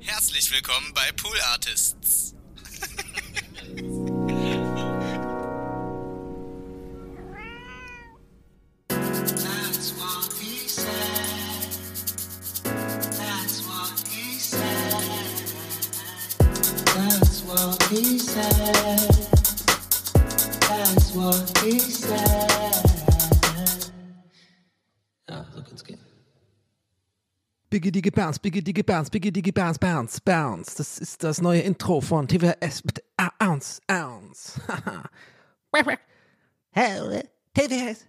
Herzlich willkommen bei Pool Artists. He said. Biggie Diggy Bounce, Biggie Diggy Bounce, Biggie Diggy Bounce, Bounce, Bounce. Das ist das neue Intro von TWS. Ah, Ounce, Ounce. TWS.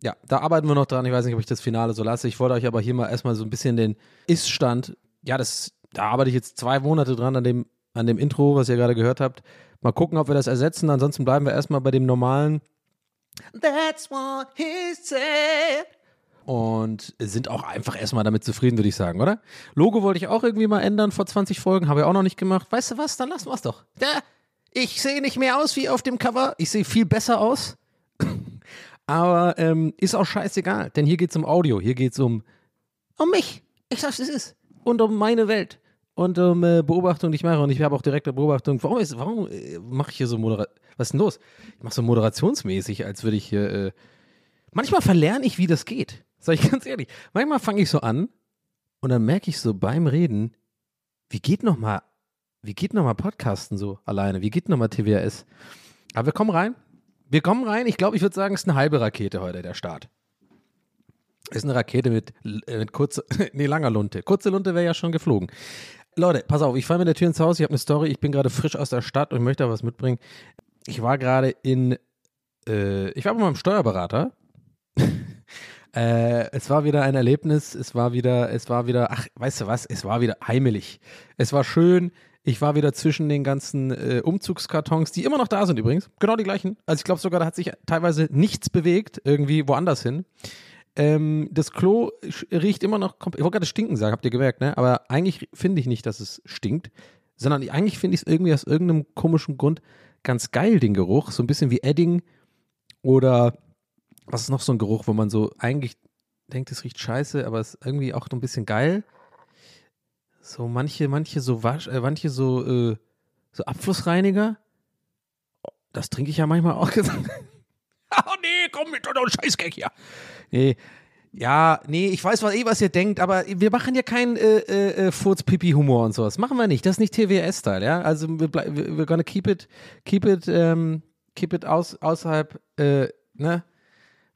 Ja, da arbeiten wir noch dran. Ich weiß nicht, ob ich das Finale so lasse. Ich wollte euch aber hier mal erstmal so ein bisschen den Ist-Stand. Ja, das, da arbeite ich jetzt zwei Monate dran an dem, an dem Intro, was ihr gerade gehört habt. Mal gucken, ob wir das ersetzen. Ansonsten bleiben wir erstmal bei dem normalen. That's what he said und sind auch einfach erstmal damit zufrieden, würde ich sagen, oder? Logo wollte ich auch irgendwie mal ändern vor 20 Folgen, habe ich auch noch nicht gemacht. Weißt du was, dann lassen wir es doch. Ja, ich sehe nicht mehr aus wie auf dem Cover, ich sehe viel besser aus. Aber ähm, ist auch scheißegal, denn hier geht es um Audio, hier geht es um, um mich. Ich sag's, es ist. Und um meine Welt. Und um äh, Beobachtung, die ich mache. Und ich habe auch direkte Beobachtung. Warum, ist- warum äh, mache ich hier so Moderation? Was ist denn los? Ich mache so moderationsmäßig, als würde ich hier. Äh, manchmal verlerne ich, wie das geht. Sag ich ganz ehrlich. Manchmal fange ich so an und dann merke ich so beim Reden, wie geht noch mal, wie geht noch mal Podcasten so alleine? Wie geht noch mal TWS? Aber wir kommen rein. Wir kommen rein. Ich glaube, ich würde sagen, es ist eine halbe Rakete heute der Start. Ist eine Rakete mit, äh, mit kurzer, nee, langer Lunte. Kurze Lunte wäre ja schon geflogen. Leute, pass auf, ich falle mit der Tür ins Haus. Ich habe eine Story. Ich bin gerade frisch aus der Stadt und möchte da was mitbringen. Ich war gerade in, äh, ich war bei meinem Steuerberater. Äh, es war wieder ein Erlebnis, es war wieder, es war wieder, ach, weißt du was, es war wieder heimelig. Es war schön, ich war wieder zwischen den ganzen äh, Umzugskartons, die immer noch da sind übrigens, genau die gleichen. Also ich glaube sogar, da hat sich teilweise nichts bewegt, irgendwie woanders hin. Ähm, das Klo riecht immer noch, komplett- ich wollte gerade stinken sagen, habt ihr gemerkt, ne? Aber eigentlich finde ich nicht, dass es stinkt, sondern eigentlich finde ich es irgendwie aus irgendeinem komischen Grund ganz geil, den Geruch. So ein bisschen wie Edding oder was ist noch so ein Geruch, wo man so eigentlich denkt, es riecht scheiße, aber es ist irgendwie auch so ein bisschen geil. So manche, manche so Wasch, äh, manche so, äh, so Abflussreiniger. Das trinke ich ja manchmal auch. oh nee, komm mit deinem Scheißgag hier. Nee. Ja, nee, ich weiß was, eh, was ihr denkt, aber wir machen ja keinen äh, äh, äh, Furz-Pipi-Humor und sowas. Machen wir nicht. Das ist nicht TWS-Style, ja. Also wir blei- wir- we're gonna keep it, keep it, ähm, keep it aus, außerhalb, äh, ne,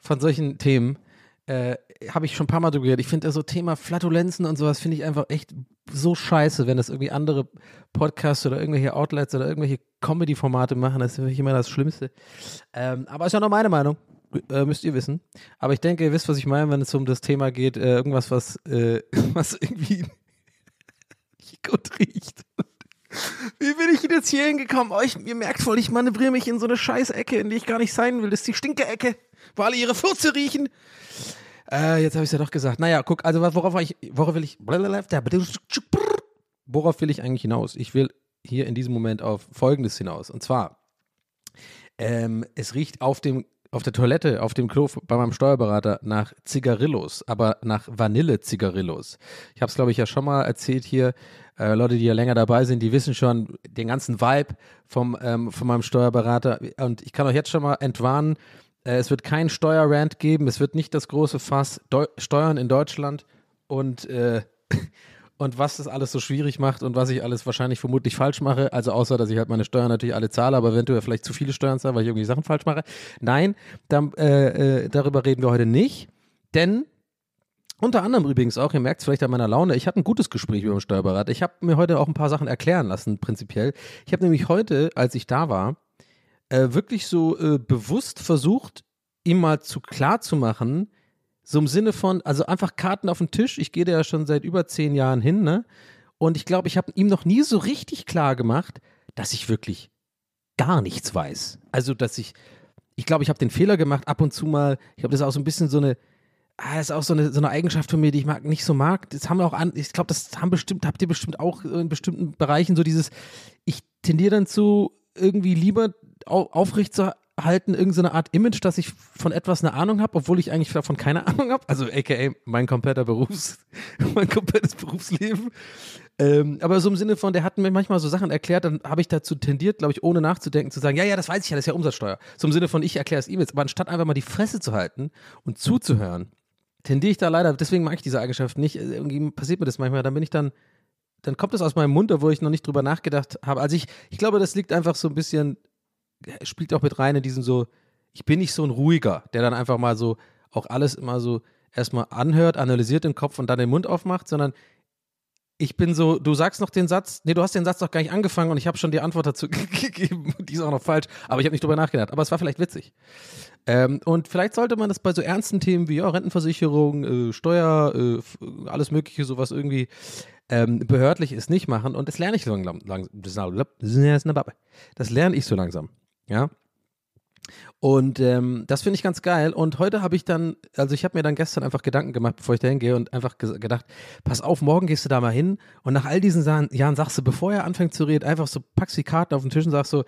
von solchen Themen. Äh, habe ich schon ein paar Mal drüber geredet. Ich finde so Thema Flatulenzen und sowas finde ich einfach echt so scheiße, wenn das irgendwie andere Podcasts oder irgendwelche Outlets oder irgendwelche Comedy-Formate machen. Das ist wirklich immer das Schlimmste. Ähm, aber ist ja nur meine Meinung. Äh, müsst ihr wissen. Aber ich denke, ihr wisst, was ich meine, wenn es um das Thema geht, äh, irgendwas, was, äh, was irgendwie nicht gut riecht. Wie bin ich denn jetzt hier hingekommen? Oh, ich, ihr merkt voll, ich manövriere mich in so eine scheiß Ecke, in die ich gar nicht sein will. Das ist die Stinke-Ecke, wo alle ihre Furze riechen. Äh, jetzt habe ich es ja doch gesagt. Naja, guck, also worauf ich, worauf will ich, worauf will ich eigentlich hinaus? Ich will hier in diesem Moment auf Folgendes hinaus. Und zwar, ähm, es riecht auf dem auf der Toilette, auf dem Klo bei meinem Steuerberater nach Zigarillos, aber nach Vanille-Zigarillos. Ich habe es, glaube ich, ja schon mal erzählt hier. Äh, Leute, die ja länger dabei sind, die wissen schon den ganzen Vibe vom, ähm, von meinem Steuerberater. Und ich kann euch jetzt schon mal entwarnen, äh, es wird keinen Steuerrand geben, es wird nicht das große Fass Deu Steuern in Deutschland und äh, und was das alles so schwierig macht und was ich alles wahrscheinlich vermutlich falsch mache. Also außer, dass ich halt meine Steuern natürlich alle zahle, aber eventuell vielleicht zu viele Steuern zahle, weil ich irgendwie Sachen falsch mache. Nein, dann, äh, äh, darüber reden wir heute nicht, denn unter anderem übrigens auch, ihr merkt es vielleicht an meiner Laune, ich hatte ein gutes Gespräch mit dem Steuerberater. Ich habe mir heute auch ein paar Sachen erklären lassen, prinzipiell. Ich habe nämlich heute, als ich da war, äh, wirklich so äh, bewusst versucht, ihm mal zu klar zu machen, so im Sinne von, also einfach Karten auf den Tisch. Ich gehe da ja schon seit über zehn Jahren hin, ne? Und ich glaube, ich habe ihm noch nie so richtig klar gemacht, dass ich wirklich gar nichts weiß. Also, dass ich, ich glaube, ich habe den Fehler gemacht, ab und zu mal, ich glaube, das ist auch so ein bisschen so eine, ah, das ist auch so eine, so eine Eigenschaft von mir, die ich mag, nicht so mag. Das haben wir auch an, ich glaube, das haben bestimmt, habt ihr bestimmt auch in bestimmten Bereichen so dieses, ich tendiere dann zu, irgendwie lieber au aufrecht zu halten, irgendeine Art Image, dass ich von etwas eine Ahnung habe, obwohl ich eigentlich davon keine Ahnung habe. Also aka mein kompletter Berufs, mein komplettes Berufsleben. Ähm, aber so im Sinne von, der hat mir manchmal so Sachen erklärt, dann habe ich dazu tendiert, glaube ich, ohne nachzudenken, zu sagen, ja, ja, das weiß ich ja, das ist ja Umsatzsteuer. So im Sinne von, ich erkläre es ihm jetzt. Aber anstatt einfach mal die Fresse zu halten und zuzuhören, tendiere ich da leider, deswegen mag ich diese Eigenschaft nicht. Irgendwie passiert mir das manchmal, dann bin ich dann, dann kommt es aus meinem Mund, wo ich noch nicht drüber nachgedacht habe. Also ich, ich glaube, das liegt einfach so ein bisschen, spielt auch mit rein in diesen so, ich bin nicht so ein ruhiger, der dann einfach mal so auch alles immer so erstmal anhört, analysiert im Kopf und dann den Mund aufmacht, sondern ich bin so, du sagst noch den Satz, nee, du hast den Satz noch gar nicht angefangen und ich habe schon die Antwort dazu gegeben. Die ist auch noch falsch, aber ich habe nicht drüber nachgedacht. Aber es war vielleicht witzig. Ähm, und vielleicht sollte man das bei so ernsten Themen wie ja, Rentenversicherung, äh, Steuer, äh, alles Mögliche, sowas irgendwie ähm, behördlich ist, nicht machen. Und das lerne ich so langsam. Das lerne ich so langsam. Ja. Und ähm, das finde ich ganz geil. Und heute habe ich dann, also ich habe mir dann gestern einfach Gedanken gemacht, bevor ich da hingehe und einfach gedacht, pass auf, morgen gehst du da mal hin und nach all diesen Jahren sagst du, bevor er anfängt zu reden, einfach so packst die Karten auf den Tisch und sagst so,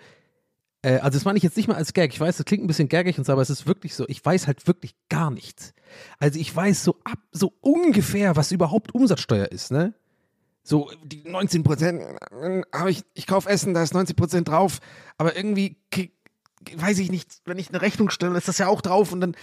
äh, also das meine ich jetzt nicht mal als Gag. Ich weiß, das klingt ein bisschen gaggig und so, aber es ist wirklich so, ich weiß halt wirklich gar nichts. Also ich weiß so ab, so ungefähr, was überhaupt Umsatzsteuer ist, ne? So, die 19 Prozent, äh, habe ich, ich kaufe Essen, da ist 90 Prozent drauf, aber irgendwie weiß ich nicht, wenn ich eine Rechnung stelle, ist das ja auch drauf und dann,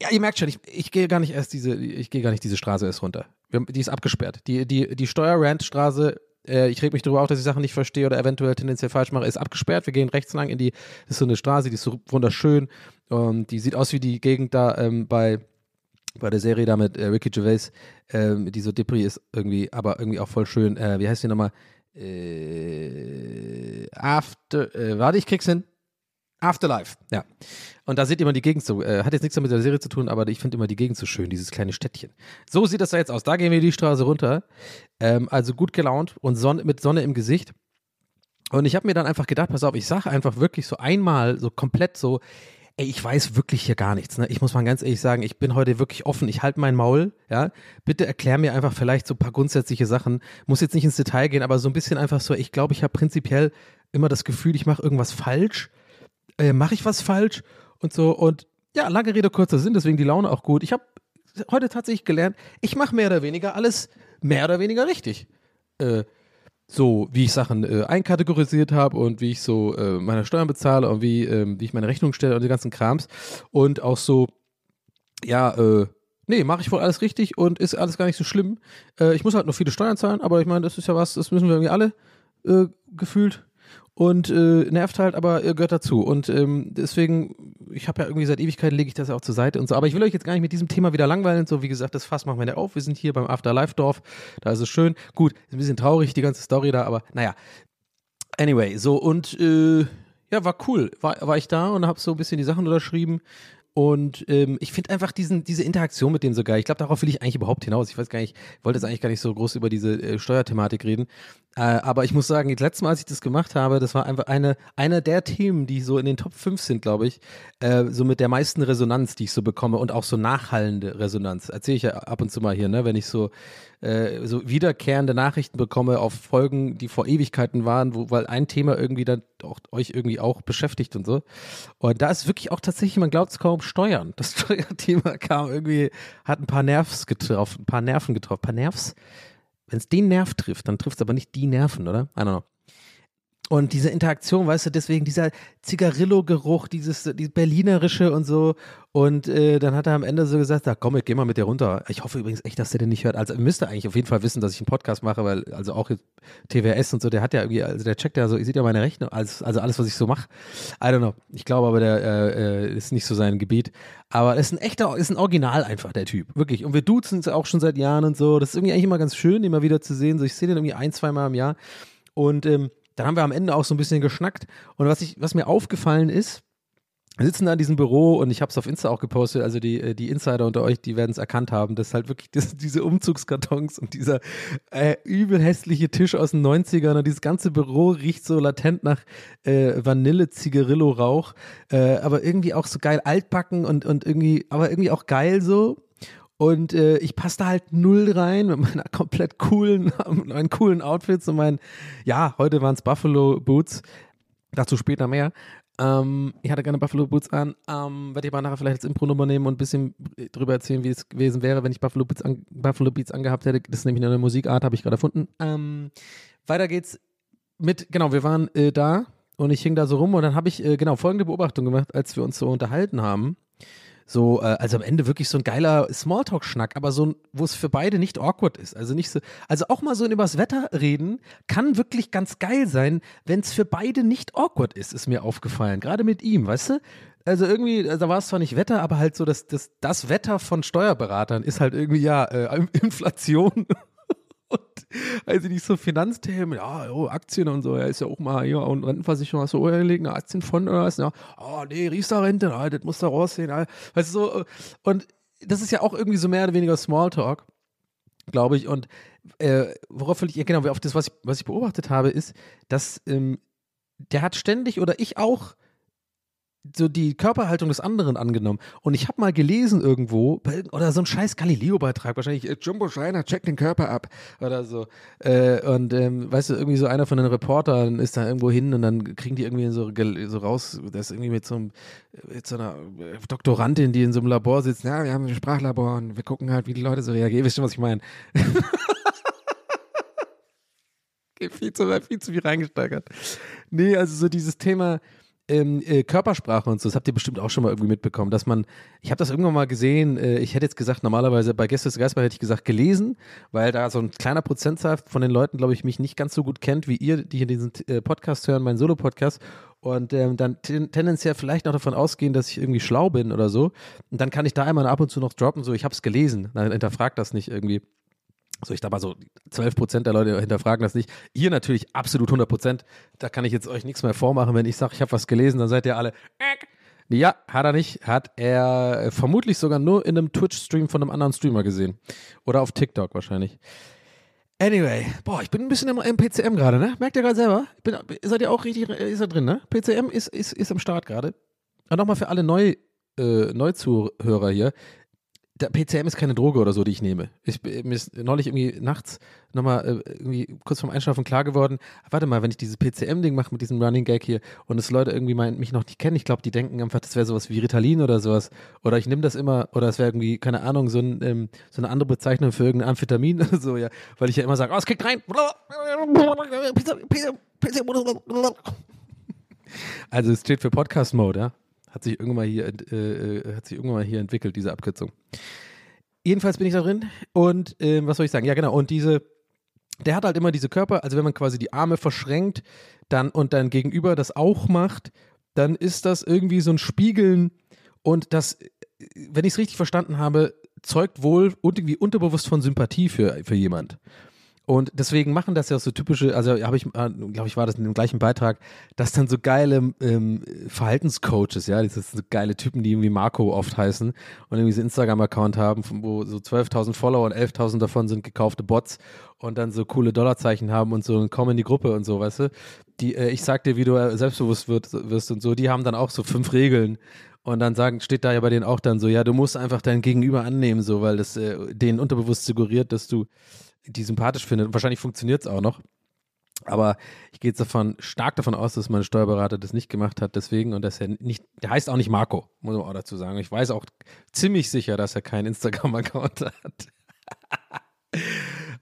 ja, ihr merkt schon, ich, ich gehe gar nicht erst diese, ich gehe gar nicht diese Straße erst runter. Die ist abgesperrt. Die, die, die Steuerrand-Straße, äh, ich reg mich darüber auf, dass ich Sachen nicht verstehe oder eventuell tendenziell falsch mache, ist abgesperrt. Wir gehen rechts lang in die, das ist so eine Straße, die ist so wunderschön und die sieht aus wie die Gegend da ähm, bei, bei der Serie da mit äh, Ricky Gervais, ähm, die so Depri ist irgendwie, aber irgendwie auch voll schön. Äh, wie heißt die nochmal? Äh, after, äh, warte, ich krieg's hin. Afterlife, ja. Und da sieht immer die Gegend so, äh, hat jetzt nichts mit der Serie zu tun, aber ich finde immer die Gegend so schön, dieses kleine Städtchen. So sieht das da jetzt aus. Da gehen wir die Straße runter. Ähm, also gut gelaunt und Sonne, mit Sonne im Gesicht. Und ich habe mir dann einfach gedacht, pass auf, ich sage einfach wirklich so einmal, so komplett so, ey, ich weiß wirklich hier gar nichts. Ne? Ich muss mal ganz ehrlich sagen, ich bin heute wirklich offen. Ich halte mein Maul. Ja, bitte erklär mir einfach vielleicht so ein paar grundsätzliche Sachen. Muss jetzt nicht ins Detail gehen, aber so ein bisschen einfach so. Ich glaube, ich habe prinzipiell immer das Gefühl, ich mache irgendwas falsch äh, mache ich was falsch und so. Und ja, lange Rede, kurzer Sinn, deswegen die Laune auch gut. Ich habe heute tatsächlich gelernt, ich mache mehr oder weniger alles mehr oder weniger richtig. Äh, so wie ich Sachen äh, einkategorisiert habe und wie ich so äh, meine Steuern bezahle und wie, ähm, wie ich meine Rechnung stelle und die ganzen Krams. Und auch so, ja, äh, nee, mache ich wohl alles richtig und ist alles gar nicht so schlimm. Äh, ich muss halt noch viele Steuern zahlen, aber ich meine, das ist ja was, das müssen wir irgendwie alle äh, gefühlt und äh, nervt halt, aber äh, gehört dazu. Und ähm, deswegen, ich habe ja irgendwie seit Ewigkeiten lege ich das ja auch zur Seite und so. Aber ich will euch jetzt gar nicht mit diesem Thema wieder langweilen. So, wie gesagt, das Fass machen wir ja auf. Wir sind hier beim Afterlife-Dorf. Da ist es schön. Gut, ist ein bisschen traurig, die ganze Story da, aber naja. Anyway, so und äh, ja, war cool. War, war ich da und habe so ein bisschen die Sachen unterschrieben. Und ähm, ich finde einfach diesen, diese Interaktion mit dem so geil. Ich glaube, darauf will ich eigentlich überhaupt hinaus. Ich weiß gar nicht, ich wollte jetzt eigentlich gar nicht so groß über diese äh, Steuerthematik reden. Äh, aber ich muss sagen, das letzte Mal, als ich das gemacht habe, das war einfach eine, eine der Themen, die so in den Top 5 sind, glaube ich, äh, so mit der meisten Resonanz, die ich so bekomme und auch so nachhallende Resonanz. Erzähle ich ja ab und zu mal hier, ne, wenn ich so äh, so wiederkehrende Nachrichten bekomme auf Folgen, die vor Ewigkeiten waren, wo, weil ein Thema irgendwie dann auch, euch irgendwie auch beschäftigt und so. Und da ist wirklich auch tatsächlich, man glaubt es kaum, Steuern. Das Steuerthema kam irgendwie, hat ein paar Nervs getroffen, ein paar Nerven getroffen, ein paar Nervs. Wenn es den Nerv trifft, dann trifft es aber nicht die Nerven, oder? I don't know. Und diese Interaktion, weißt du, deswegen dieser Zigarillo-Geruch, dieses, dieses Berlinerische und so. Und äh, dann hat er am Ende so gesagt, da komm, ich geh mal mit dir runter. Ich hoffe übrigens echt, dass der den nicht hört. Also ihr müsst eigentlich auf jeden Fall wissen, dass ich einen Podcast mache, weil also auch TWS und so, der hat ja irgendwie, also der checkt ja so, ihr seht ja meine Rechnung, also, also alles, was ich so mache. I don't know. Ich glaube aber, der äh, äh ist nicht so sein Gebiet. Aber ist ein echter, ist ein Original einfach, der Typ. Wirklich. Und wir duzen uns auch schon seit Jahren und so. Das ist irgendwie eigentlich immer ganz schön, ihn mal wieder zu sehen. So, ich sehe den irgendwie ein, zwei Mal im Jahr. Und ähm, dann haben wir am Ende auch so ein bisschen geschnackt. Und was, ich, was mir aufgefallen ist, wir sitzen da in diesem Büro und ich habe es auf Insta auch gepostet, also die, äh, die Insider unter euch, die werden es erkannt haben, dass halt wirklich das, diese Umzugskartons und dieser äh, übel hässliche Tisch aus den 90ern und dieses ganze Büro riecht so latent nach äh, Vanille-Zigarillo-Rauch, äh, aber irgendwie auch so geil altbacken und, und irgendwie, aber irgendwie auch geil so. Und äh, ich passe da halt null rein mit meiner komplett coolen, meinen coolen Outfits und meinen, ja, heute waren es Buffalo Boots, dazu später mehr. Ähm, ich hatte gerne Buffalo Boots an. Ähm, Werde ich aber nachher vielleicht als Impro-Nummer nehmen und ein bisschen drüber erzählen, wie es gewesen wäre, wenn ich Buffalo Beats, an, Buffalo Beats angehabt hätte. Das ist nämlich eine Musikart, habe ich gerade erfunden. Ähm, weiter geht's mit, genau, wir waren äh, da und ich hing da so rum und dann habe ich äh, genau folgende Beobachtung gemacht, als wir uns so unterhalten haben. So, äh, also am Ende wirklich so ein geiler Smalltalk-Schnack, aber so ein, wo es für beide nicht awkward ist. Also nicht so, also auch mal so übers Wetter reden kann wirklich ganz geil sein, wenn es für beide nicht awkward ist, ist mir aufgefallen. Gerade mit ihm, weißt du? Also irgendwie, also da war es zwar nicht Wetter, aber halt so das, das, das Wetter von Steuerberatern ist halt irgendwie ja äh, Inflation also nicht so Finanzthemen, ja, oh, Aktien und so, ja, ist ja auch mal hier und Rentenversicherung, hast du auch gelegen, eine Aktienfonds oder was, ja, oh nee, Riester-Rente, ah, das muss da raussehen, ah. weißt du so, und das ist ja auch irgendwie so mehr oder weniger Smalltalk, glaube ich, und äh, worauf will ich, genau, auf das, was ich, was ich beobachtet habe, ist, dass ähm, der hat ständig oder ich auch so die Körperhaltung des anderen angenommen. Und ich habe mal gelesen irgendwo, oder so ein scheiß Galileo-Beitrag, wahrscheinlich, äh, Jumbo Schreiner, check den Körper ab oder so. Äh, und ähm, weißt du, irgendwie so einer von den Reportern ist da irgendwo hin und dann kriegen die irgendwie so, so raus, das irgendwie mit so, einem, mit so einer äh, Doktorandin, die in so einem Labor sitzt, ja, wir haben ein Sprachlabor und wir gucken halt, wie die Leute so reagieren. Wisst ihr, was ich meine? viel zu, viel zu viel reingesteigert. Nee, also so dieses Thema, ähm, äh, Körpersprache und so, das habt ihr bestimmt auch schon mal irgendwie mitbekommen, dass man, ich habe das irgendwann mal gesehen, äh, ich hätte jetzt gesagt, normalerweise bei Gäste des Geistbar hätte ich gesagt gelesen, weil da so ein kleiner Prozentzahl von den Leuten, glaube ich, mich nicht ganz so gut kennt wie ihr, die hier diesen äh, Podcast hören, meinen Solo-Podcast. Und ähm, dann tendenziell vielleicht noch davon ausgehen, dass ich irgendwie schlau bin oder so. Und dann kann ich da einmal ab und zu noch droppen, so ich habe es gelesen, dann hinterfragt das nicht irgendwie. So, ich glaube mal so 12 Prozent der Leute hinterfragen das nicht. Ihr natürlich absolut 100 Prozent. Da kann ich jetzt euch nichts mehr vormachen. Wenn ich sage, ich habe was gelesen, dann seid ihr alle. Ja, hat er nicht. Hat er vermutlich sogar nur in einem Twitch-Stream von einem anderen Streamer gesehen. Oder auf TikTok wahrscheinlich. Anyway, boah, ich bin ein bisschen im, im PCM gerade, ne? Merkt ihr gerade selber? Bin, seid ihr auch richtig, ist er drin, ne? PCM ist, ist, ist am Start gerade. Und nochmal für alle Neu, äh, Neuzuhörer hier der PCM ist keine Droge oder so, die ich nehme. Ich, mir ist neulich irgendwie nachts nochmal äh, irgendwie kurz vorm Einschlafen klar geworden, warte mal, wenn ich dieses PCM-Ding mache mit diesem Running Gag hier und es Leute irgendwie meinen, mich noch nicht kennen, ich glaube, die denken einfach, das wäre sowas wie Ritalin oder sowas. Oder ich nehme das immer, oder es wäre irgendwie, keine Ahnung, so, ein, ähm, so eine andere Bezeichnung für irgendein Amphetamin oder so, ja. Weil ich ja immer sage, oh, es kickt rein. Also es steht für Podcast-Mode, ja. Hat sich irgendwann mal hier, äh, äh, hat sich irgendwann mal hier entwickelt, diese Abkürzung. Jedenfalls bin ich da drin und äh, was soll ich sagen? Ja, genau. Und diese, der hat halt immer diese Körper, also wenn man quasi die Arme verschränkt dann und dann gegenüber das auch macht, dann ist das irgendwie so ein Spiegeln und das, wenn ich es richtig verstanden habe, zeugt wohl irgendwie unterbewusst von Sympathie für, für jemand. Und deswegen machen das ja so typische, also habe ich, äh, glaube ich, war das in dem gleichen Beitrag, dass dann so geile ähm, Verhaltenscoaches, ja, diese so geile Typen, die irgendwie Marco oft heißen und irgendwie so Instagram-Account haben, wo so 12.000 Follower und 11.000 davon sind gekaufte Bots und dann so coole Dollarzeichen haben und so und kommen in die Gruppe und so, weißt du? Die, äh, ich sag dir, wie du äh, selbstbewusst wird, wirst und so, die haben dann auch so fünf Regeln und dann sagen, steht da ja bei denen auch dann so, ja, du musst einfach dein Gegenüber annehmen, so, weil das äh, denen unterbewusst suggeriert, dass du die sympathisch findet. Und wahrscheinlich funktioniert es auch noch. Aber ich gehe jetzt davon, stark davon aus, dass mein Steuerberater das nicht gemacht hat, deswegen und dass er nicht, der heißt auch nicht Marco, muss man auch dazu sagen. Ich weiß auch ziemlich sicher, dass er keinen Instagram-Account hat.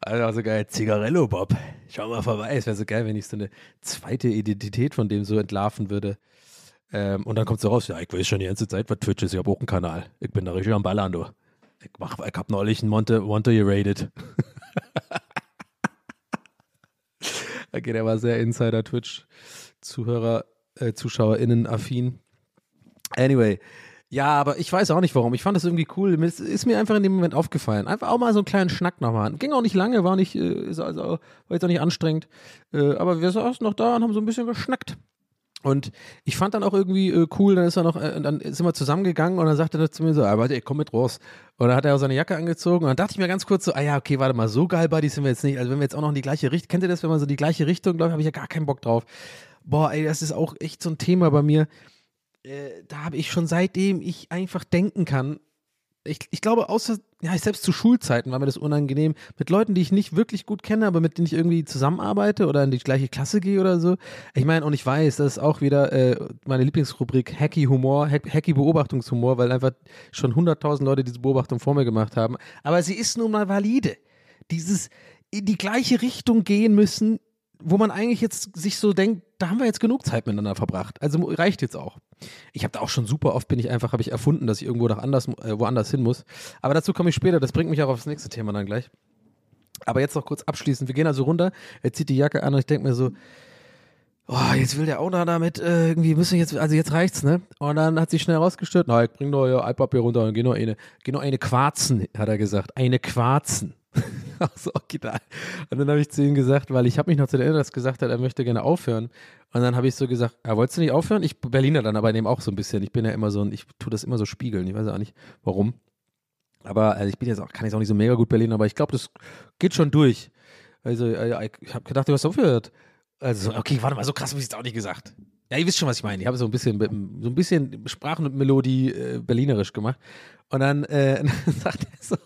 also geil, Zigarello Bob. Schau mal vorbei. Es wäre so geil, wenn ich so eine zweite Identität von dem so entlarven würde. Ähm, und dann kommt so raus, ja, ich weiß schon die ganze Zeit, was Twitch ist. Ich habe auch einen Kanal. Ich bin da richtig am Ballern, du. Ich, mach, ich habe neulich einen Monte, Monte geradet. okay, der war sehr Insider-Twitch-Zuhörer, äh, ZuschauerInnen-affin. Anyway, ja, aber ich weiß auch nicht warum. Ich fand das irgendwie cool. Es ist mir einfach in dem Moment aufgefallen. Einfach auch mal so einen kleinen Schnack nochmal. Ging auch nicht lange, war nicht, äh, also, war jetzt auch nicht anstrengend. Äh, aber wir saßen noch da und haben so ein bisschen geschnackt. Und ich fand dann auch irgendwie äh, cool, dann ist er noch, äh, dann sind wir zusammengegangen und dann sagte er zu mir so, ah, warte, komm mit raus. Und dann hat er auch seine Jacke angezogen und dann dachte ich mir ganz kurz so, ah ja, okay, warte mal, so geil Buddy sind wir jetzt nicht. Also wenn wir jetzt auch noch in die gleiche Richtung, kennt ihr das, wenn man so die gleiche Richtung läuft, habe ich ja gar keinen Bock drauf. Boah, ey, das ist auch echt so ein Thema bei mir. Äh, da habe ich schon seitdem ich einfach denken kann, ich, ich glaube, außer, ja, selbst zu Schulzeiten war mir das unangenehm, mit Leuten, die ich nicht wirklich gut kenne, aber mit denen ich irgendwie zusammenarbeite oder in die gleiche Klasse gehe oder so. Ich meine, und ich weiß, das ist auch wieder äh, meine Lieblingsrubrik Hacky Humor, Hack, Hacky Beobachtungshumor, weil einfach schon 100.000 Leute diese Beobachtung vor mir gemacht haben. Aber sie ist nun mal valide. Dieses in die gleiche Richtung gehen müssen, wo man eigentlich jetzt sich so denkt, da haben wir jetzt genug Zeit miteinander verbracht. Also reicht jetzt auch. Ich habe da auch schon super oft bin ich einfach, habe ich erfunden, dass ich irgendwo noch anders, äh, woanders hin muss. Aber dazu komme ich später. Das bringt mich auch aufs nächste Thema dann gleich. Aber jetzt noch kurz abschließend. Wir gehen also runter. Er zieht die Jacke an und ich denke mir so, oh, jetzt will der auch noch damit äh, irgendwie müssen jetzt, also jetzt reicht's, ne? Und dann hat sie schnell rausgestellt, na, ich bring doch ihr Altpapier runter und geh noch eine, geh noch eine Quarzen, hat er gesagt. Eine Quarzen. so original. Und dann habe ich zu ihm gesagt, weil ich habe mich noch zu erinnern, dass gesagt hat, er möchte gerne aufhören. Und dann habe ich so gesagt, ja, wolltest du nicht aufhören? Ich Berliner dann aber nehme auch so ein bisschen. Ich bin ja immer so ein, ich tue das immer so spiegeln. Ich weiß auch nicht, warum. Aber also ich bin jetzt auch, kann jetzt auch nicht so mega gut Berlin, aber ich glaube, das geht schon durch. Also äh, ich habe gedacht, du hast aufgehört. Also, okay, warte mal, so krass habe ich es auch nicht gesagt. Ja, ihr wisst schon, was ich meine. Ich habe so ein bisschen, so ein bisschen Sprachen und Melodie äh, berlinerisch gemacht. Und dann, äh, dann sagt er so,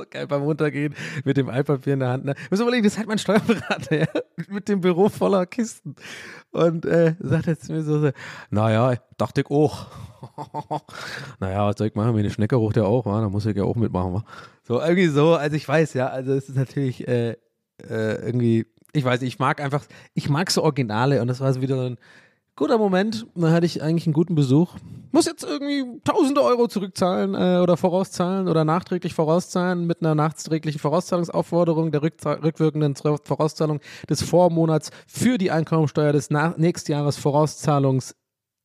so geil beim Runtergehen mit dem Altpapier in der Hand. Ne? Muss überlegen, das halt mein Steuerberater, ja? mit dem Büro voller Kisten. Und äh, sagt er zu mir so, so naja, dachte ich auch. naja, was soll ich machen? Wie eine Schnecke ruft ja auch, wa? da muss ich ja auch mitmachen. Wa? So, irgendwie so, also ich weiß, ja, also es ist natürlich äh, äh, irgendwie, ich weiß, ich mag einfach, ich mag so Originale und das war so wieder so ein guter Moment. Da hatte ich eigentlich einen guten Besuch. Muss jetzt irgendwie tausende Euro zurückzahlen äh, oder vorauszahlen oder nachträglich vorauszahlen mit einer nachträglichen Vorauszahlungsaufforderung der rückwirkenden Vorauszahlung des Vormonats für die Einkommensteuer des Nächstjahres Vorauszahlungs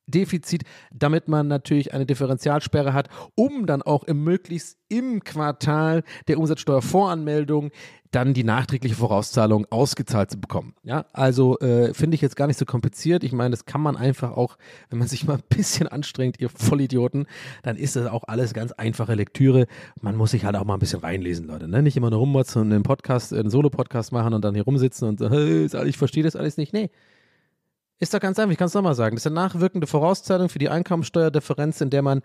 Defizit, damit man natürlich eine Differentialsperre hat, um dann auch im möglichst im Quartal der Umsatzsteuervoranmeldung dann die nachträgliche Vorauszahlung ausgezahlt zu bekommen. Ja, also äh, finde ich jetzt gar nicht so kompliziert. Ich meine, das kann man einfach auch, wenn man sich mal ein bisschen anstrengt, ihr Vollidioten, dann ist das auch alles ganz einfache Lektüre. Man muss sich halt auch mal ein bisschen reinlesen, Leute. Ne? Nicht immer nur rummotzen und einen Podcast, einen Solo-Podcast machen und dann hier rumsitzen und so, hey, ich verstehe das alles nicht. Nee, ist doch ganz einfach, ich kann es nochmal sagen. Das ist eine nachwirkende Vorauszahlung für die Einkommensteuerdifferenz, in der man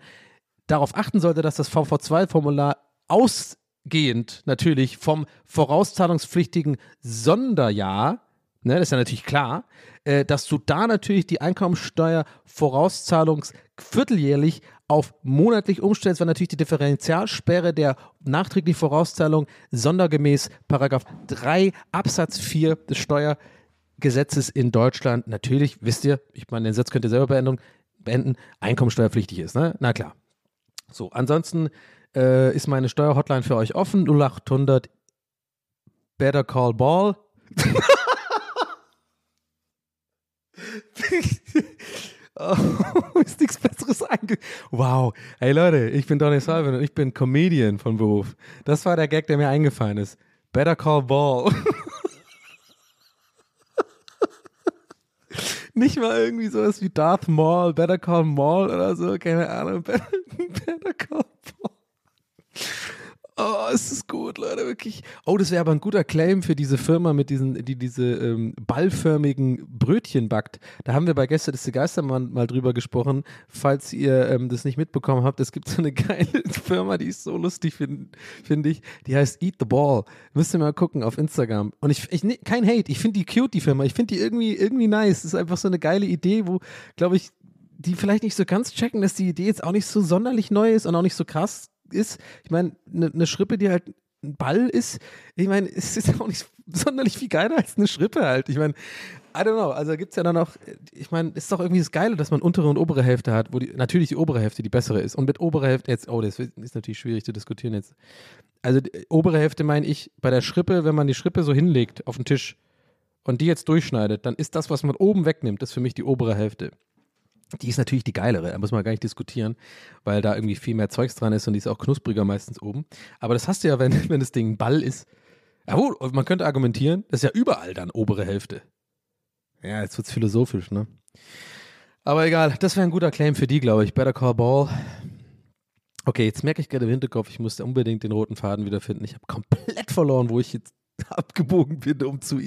darauf achten sollte, dass das VV2-Formular ausgehend natürlich vom vorauszahlungspflichtigen Sonderjahr, ne, das ist ja natürlich klar, äh, dass du da natürlich die Einkommensteuer-Vorauszahlung vierteljährlich auf monatlich umstellst, weil natürlich die Differentialsperre der nachträglichen Vorauszahlung sondergemäß Paragraph 3 Absatz 4 des Steuer Gesetzes in Deutschland natürlich, wisst ihr, ich meine, den Satz könnt ihr selber beenden, beenden einkommensteuerpflichtig ist, ne? Na klar. So, ansonsten äh, ist meine Steuerhotline für euch offen, 0800 Better Call Ball. oh, ist nichts Besseres einge... Wow. Hey Leute, ich bin Donny Salvin und ich bin Comedian von Beruf. Das war der Gag, der mir eingefallen ist. Better Call Ball. Nicht mal irgendwie sowas wie Darth Maul, Better Call Maul oder so, keine Ahnung. Better, Call. Oh, es ist gut, Leute, wirklich. Oh, das wäre aber ein guter Claim für diese Firma, mit diesen, die diese ähm, ballförmigen Brötchen backt. Da haben wir bei Gäste des Geistermann mal drüber gesprochen. Falls ihr ähm, das nicht mitbekommen habt, es gibt so eine geile Firma, die ist so lustig, finde find ich. Die heißt Eat the Ball. Müsst ihr mal gucken auf Instagram. Und ich, ich kein Hate, ich finde die cute, die Firma. Ich finde die irgendwie, irgendwie nice. Das ist einfach so eine geile Idee, wo, glaube ich, die vielleicht nicht so ganz checken, dass die Idee jetzt auch nicht so sonderlich neu ist und auch nicht so krass ist. Ich meine, eine ne Schrippe, die halt ein Ball ist, ich meine, es ist auch nicht sonderlich viel geiler als eine Schrippe halt. Ich meine, I don't know, also gibt es ja dann auch, ich meine, ist doch irgendwie das Geile, dass man untere und obere Hälfte hat, wo die, natürlich die obere Hälfte die bessere ist. Und mit obere Hälfte jetzt, oh, das ist natürlich schwierig zu diskutieren jetzt. Also die obere Hälfte meine ich, bei der Schrippe, wenn man die Schrippe so hinlegt auf den Tisch und die jetzt durchschneidet, dann ist das, was man oben wegnimmt, das für mich die obere Hälfte. Die ist natürlich die geilere, da muss man gar nicht diskutieren, weil da irgendwie viel mehr Zeugs dran ist und die ist auch knuspriger meistens oben. Aber das hast du ja, wenn, wenn das Ding ein Ball ist. Jawohl, man könnte argumentieren, das ist ja überall dann obere Hälfte. Ja, jetzt wird es philosophisch, ne? Aber egal, das wäre ein guter Claim für die, glaube ich. Better Call Ball. Okay, jetzt merke ich gerade im Hinterkopf, ich musste unbedingt den roten Faden wiederfinden. Ich habe komplett verloren, wo ich jetzt abgebogen bin, um zu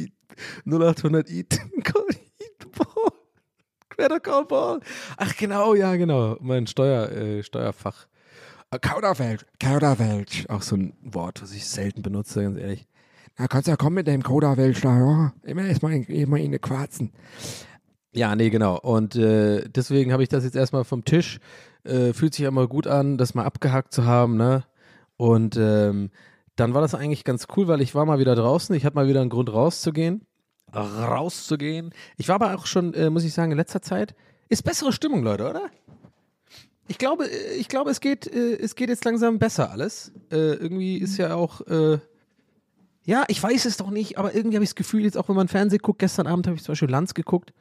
0800 Eat, eat Ball. Better Call Paul. Ach genau, ja genau, mein Steuer, äh, Steuerfach. Äh, Kauderwelsch, Kauderwelsch. Auch so ein Wort, was ich selten benutze, ganz ehrlich. Na, kannst ja kommen mit dem Kauderwelsch da, ja. Immer erstmal immer in Quarzen. Ja, nee, genau. Und äh, deswegen habe ich das jetzt erstmal vom Tisch. Äh, fühlt sich immer gut an, das mal abgehakt zu haben, ne? Und ähm, dann war das eigentlich ganz cool, weil ich war mal wieder draußen. Ich hatte mal wieder einen Grund rauszugehen. Rauszugehen. Ich war aber auch schon, äh, muss ich sagen, in letzter Zeit. Ist bessere Stimmung, Leute, oder? Ich glaube, äh, ich glaube, es geht, äh, es geht jetzt langsam besser alles. Äh, irgendwie ist ja auch, äh, ja, ich weiß es doch nicht, aber irgendwie habe ich das Gefühl, jetzt auch wenn man Fernsehen guckt, gestern Abend habe ich zum Beispiel Lanz geguckt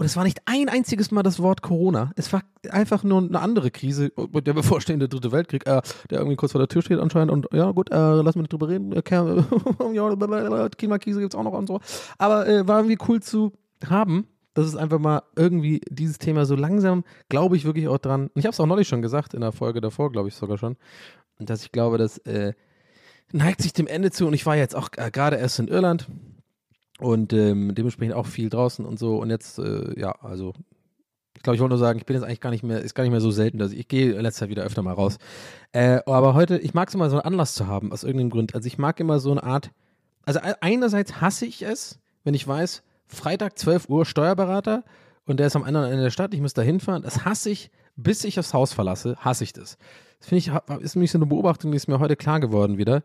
und es war nicht ein einziges Mal das Wort Corona. Es war einfach nur eine andere Krise, der bevorstehende dritte Weltkrieg, äh, der irgendwie kurz vor der Tür steht anscheinend. Und ja, gut, äh, lass mal nicht drüber reden. Äh, Klimakrise gibt es auch noch und so. Aber äh, war irgendwie cool zu haben. Das ist einfach mal irgendwie dieses Thema so langsam, glaube ich wirklich auch dran. Und ich habe es auch neulich schon gesagt, in der Folge davor, glaube ich sogar schon, dass ich glaube, das äh, neigt sich dem Ende zu. Und ich war jetzt auch äh, gerade erst in Irland und ähm, dementsprechend auch viel draußen und so. Und jetzt, äh, ja, also, ich glaube, ich wollte nur sagen, ich bin jetzt eigentlich gar nicht mehr, ist gar nicht mehr so selten, dass ich, ich gehe letzter Zeit wieder öfter mal raus. Äh, aber heute, ich mag es immer so einen Anlass zu haben, aus irgendeinem Grund. Also ich mag immer so eine Art, also einerseits hasse ich es, wenn ich weiß, Freitag 12 Uhr Steuerberater und der ist am anderen Ende der Stadt, ich muss da hinfahren. Das hasse ich, bis ich das Haus verlasse, hasse ich das. Das finde ich, ist nämlich so eine Beobachtung, die ist mir heute klar geworden wieder,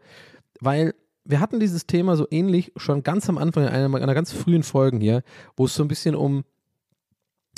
weil wir hatten dieses Thema so ähnlich schon ganz am Anfang in einer, einer ganz frühen Folgen hier, wo es so ein bisschen um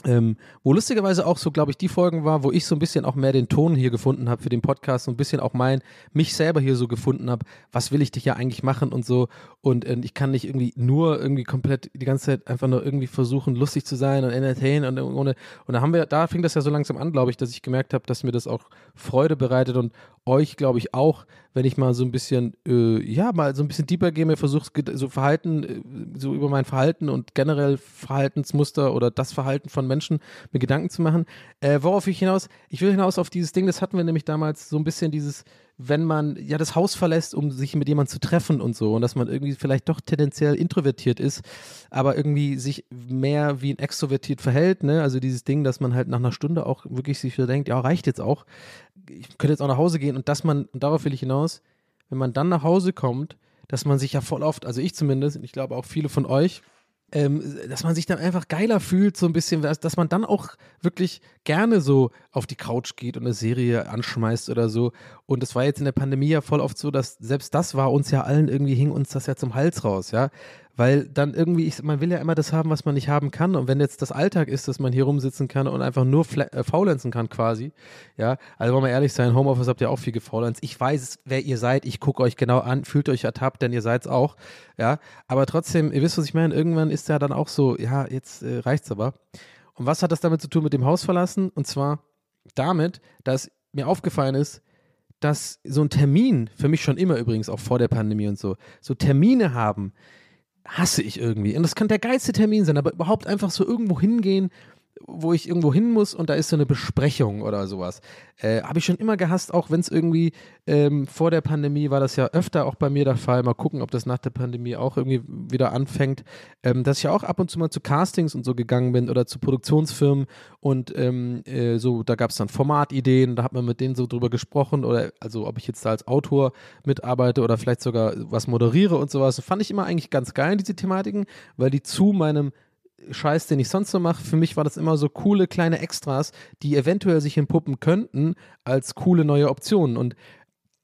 ähm, wo lustigerweise auch so, glaube ich, die Folgen war, wo ich so ein bisschen auch mehr den Ton hier gefunden habe für den Podcast, so ein bisschen auch mein, mich selber hier so gefunden habe, was will ich dich ja eigentlich machen und so. Und äh, ich kann nicht irgendwie nur irgendwie komplett die ganze Zeit einfach nur irgendwie versuchen, lustig zu sein und entertain und ohne. Und da haben wir, da fing das ja so langsam an, glaube ich, dass ich gemerkt habe, dass mir das auch Freude bereitet und euch, glaube ich, auch, wenn ich mal so ein bisschen, äh, ja, mal so ein bisschen deeper gehe, mir versuche, so Verhalten, äh, so über mein Verhalten und generell Verhaltensmuster oder das Verhalten von Menschen mir Gedanken zu machen. Äh, worauf ich hinaus? Ich will hinaus auf dieses Ding, das hatten wir nämlich damals so ein bisschen dieses, wenn man ja das Haus verlässt, um sich mit jemandem zu treffen und so und dass man irgendwie vielleicht doch tendenziell introvertiert ist, aber irgendwie sich mehr wie ein extrovertiert verhält, ne? Also dieses Ding, dass man halt nach einer Stunde auch wirklich sich so denkt, ja, reicht jetzt auch. Ich könnte jetzt auch nach Hause gehen und dass man, und darauf will ich hinaus, wenn man dann nach Hause kommt, dass man sich ja voll oft, also ich zumindest, und ich glaube auch viele von euch, ähm, dass man sich dann einfach geiler fühlt, so ein bisschen, dass man dann auch wirklich gerne so auf die Couch geht und eine Serie anschmeißt oder so. Und es war jetzt in der Pandemie ja voll oft so, dass selbst das war uns ja allen irgendwie, hing uns das ja zum Hals raus, ja weil dann irgendwie, ich, man will ja immer das haben, was man nicht haben kann. Und wenn jetzt das Alltag ist, dass man hier rumsitzen kann und einfach nur äh, faulenzen kann quasi, ja, also wollen wir ehrlich sein, Homeoffice habt ihr auch viel gefaulenzt. Ich weiß, wer ihr seid, ich gucke euch genau an, fühlt euch ertappt, denn ihr seid's auch, ja. Aber trotzdem, ihr wisst, was ich meine, irgendwann ist ja dann auch so, ja, jetzt äh, reicht's aber. Und was hat das damit zu tun mit dem Haus verlassen? Und zwar damit, dass mir aufgefallen ist, dass so ein Termin, für mich schon immer übrigens, auch vor der Pandemie und so, so Termine haben, hasse ich irgendwie. Und das kann der geilste Termin sein, aber überhaupt einfach so irgendwo hingehen, wo ich irgendwo hin muss und da ist so eine Besprechung oder sowas. Äh, Habe ich schon immer gehasst, auch wenn es irgendwie ähm, vor der Pandemie war das ja öfter auch bei mir der Fall. Mal gucken, ob das nach der Pandemie auch irgendwie wieder anfängt. Ähm, dass ich ja auch ab und zu mal zu Castings und so gegangen bin oder zu Produktionsfirmen und ähm, äh, so, da gab es dann Formatideen, da hat man mit denen so drüber gesprochen oder also ob ich jetzt da als Autor mitarbeite oder vielleicht sogar was moderiere und sowas. Fand ich immer eigentlich ganz geil, diese Thematiken, weil die zu meinem Scheiß, den ich sonst so mache. Für mich war das immer so coole kleine Extras, die eventuell sich entpuppen könnten als coole neue Optionen. Und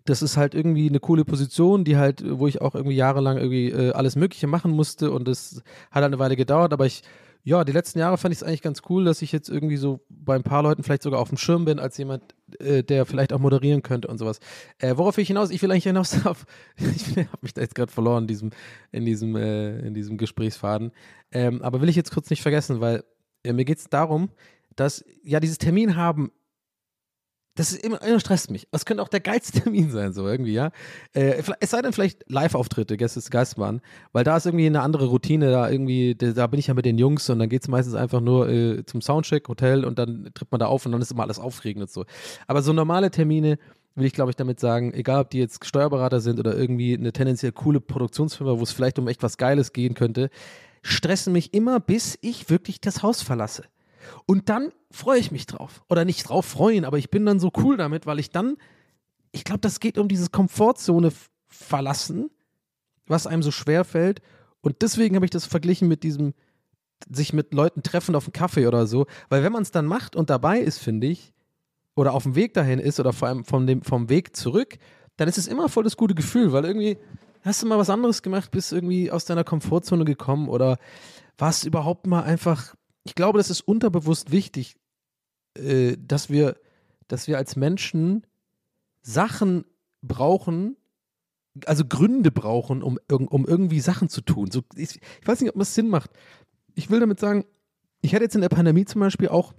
das ist halt irgendwie eine coole Position, die halt, wo ich auch irgendwie jahrelang irgendwie äh, alles Mögliche machen musste und das hat halt eine Weile gedauert, aber ich ja, die letzten Jahre fand ich es eigentlich ganz cool, dass ich jetzt irgendwie so bei ein paar Leuten vielleicht sogar auf dem Schirm bin, als jemand, äh, der vielleicht auch moderieren könnte und sowas. Äh, worauf will ich hinaus? Ich will eigentlich hinaus auf, ich habe mich da jetzt gerade verloren in diesem, in diesem, äh, in diesem Gesprächsfaden. Ähm, aber will ich jetzt kurz nicht vergessen, weil äh, mir geht es darum, dass ja dieses Termin haben das ist immer, immer stresst mich. Das könnte auch der geilste Termin sein, so irgendwie, ja. Äh, es sei denn vielleicht Live-Auftritte, Gäste des Geistmann, weil da ist irgendwie eine andere Routine, da irgendwie, da bin ich ja mit den Jungs und dann geht es meistens einfach nur äh, zum Soundcheck, Hotel und dann tritt man da auf und dann ist immer alles aufregend und so. Aber so normale Termine will ich, glaube ich, damit sagen, egal ob die jetzt Steuerberater sind oder irgendwie eine tendenziell coole Produktionsfirma, wo es vielleicht um echt was Geiles gehen könnte, stressen mich immer, bis ich wirklich das Haus verlasse. Und dann freue ich mich drauf. Oder nicht drauf freuen, aber ich bin dann so cool damit, weil ich dann ich glaube, das geht um dieses Komfortzone verlassen, was einem so schwer fällt. Und deswegen habe ich das verglichen mit diesem sich mit Leuten treffen auf einen Kaffee oder so. Weil wenn man es dann macht und dabei ist, finde ich, oder auf dem Weg dahin ist oder vor allem vom, dem, vom Weg zurück, dann ist es immer voll das gute Gefühl, weil irgendwie hast du mal was anderes gemacht, bist irgendwie aus deiner Komfortzone gekommen oder warst überhaupt mal einfach, ich glaube, das ist unterbewusst wichtig, äh, dass wir, dass wir als Menschen Sachen brauchen, also Gründe brauchen, um, um irgendwie Sachen zu tun. So, ich, ich weiß nicht, ob das Sinn macht. Ich will damit sagen, ich hatte jetzt in der Pandemie zum Beispiel auch,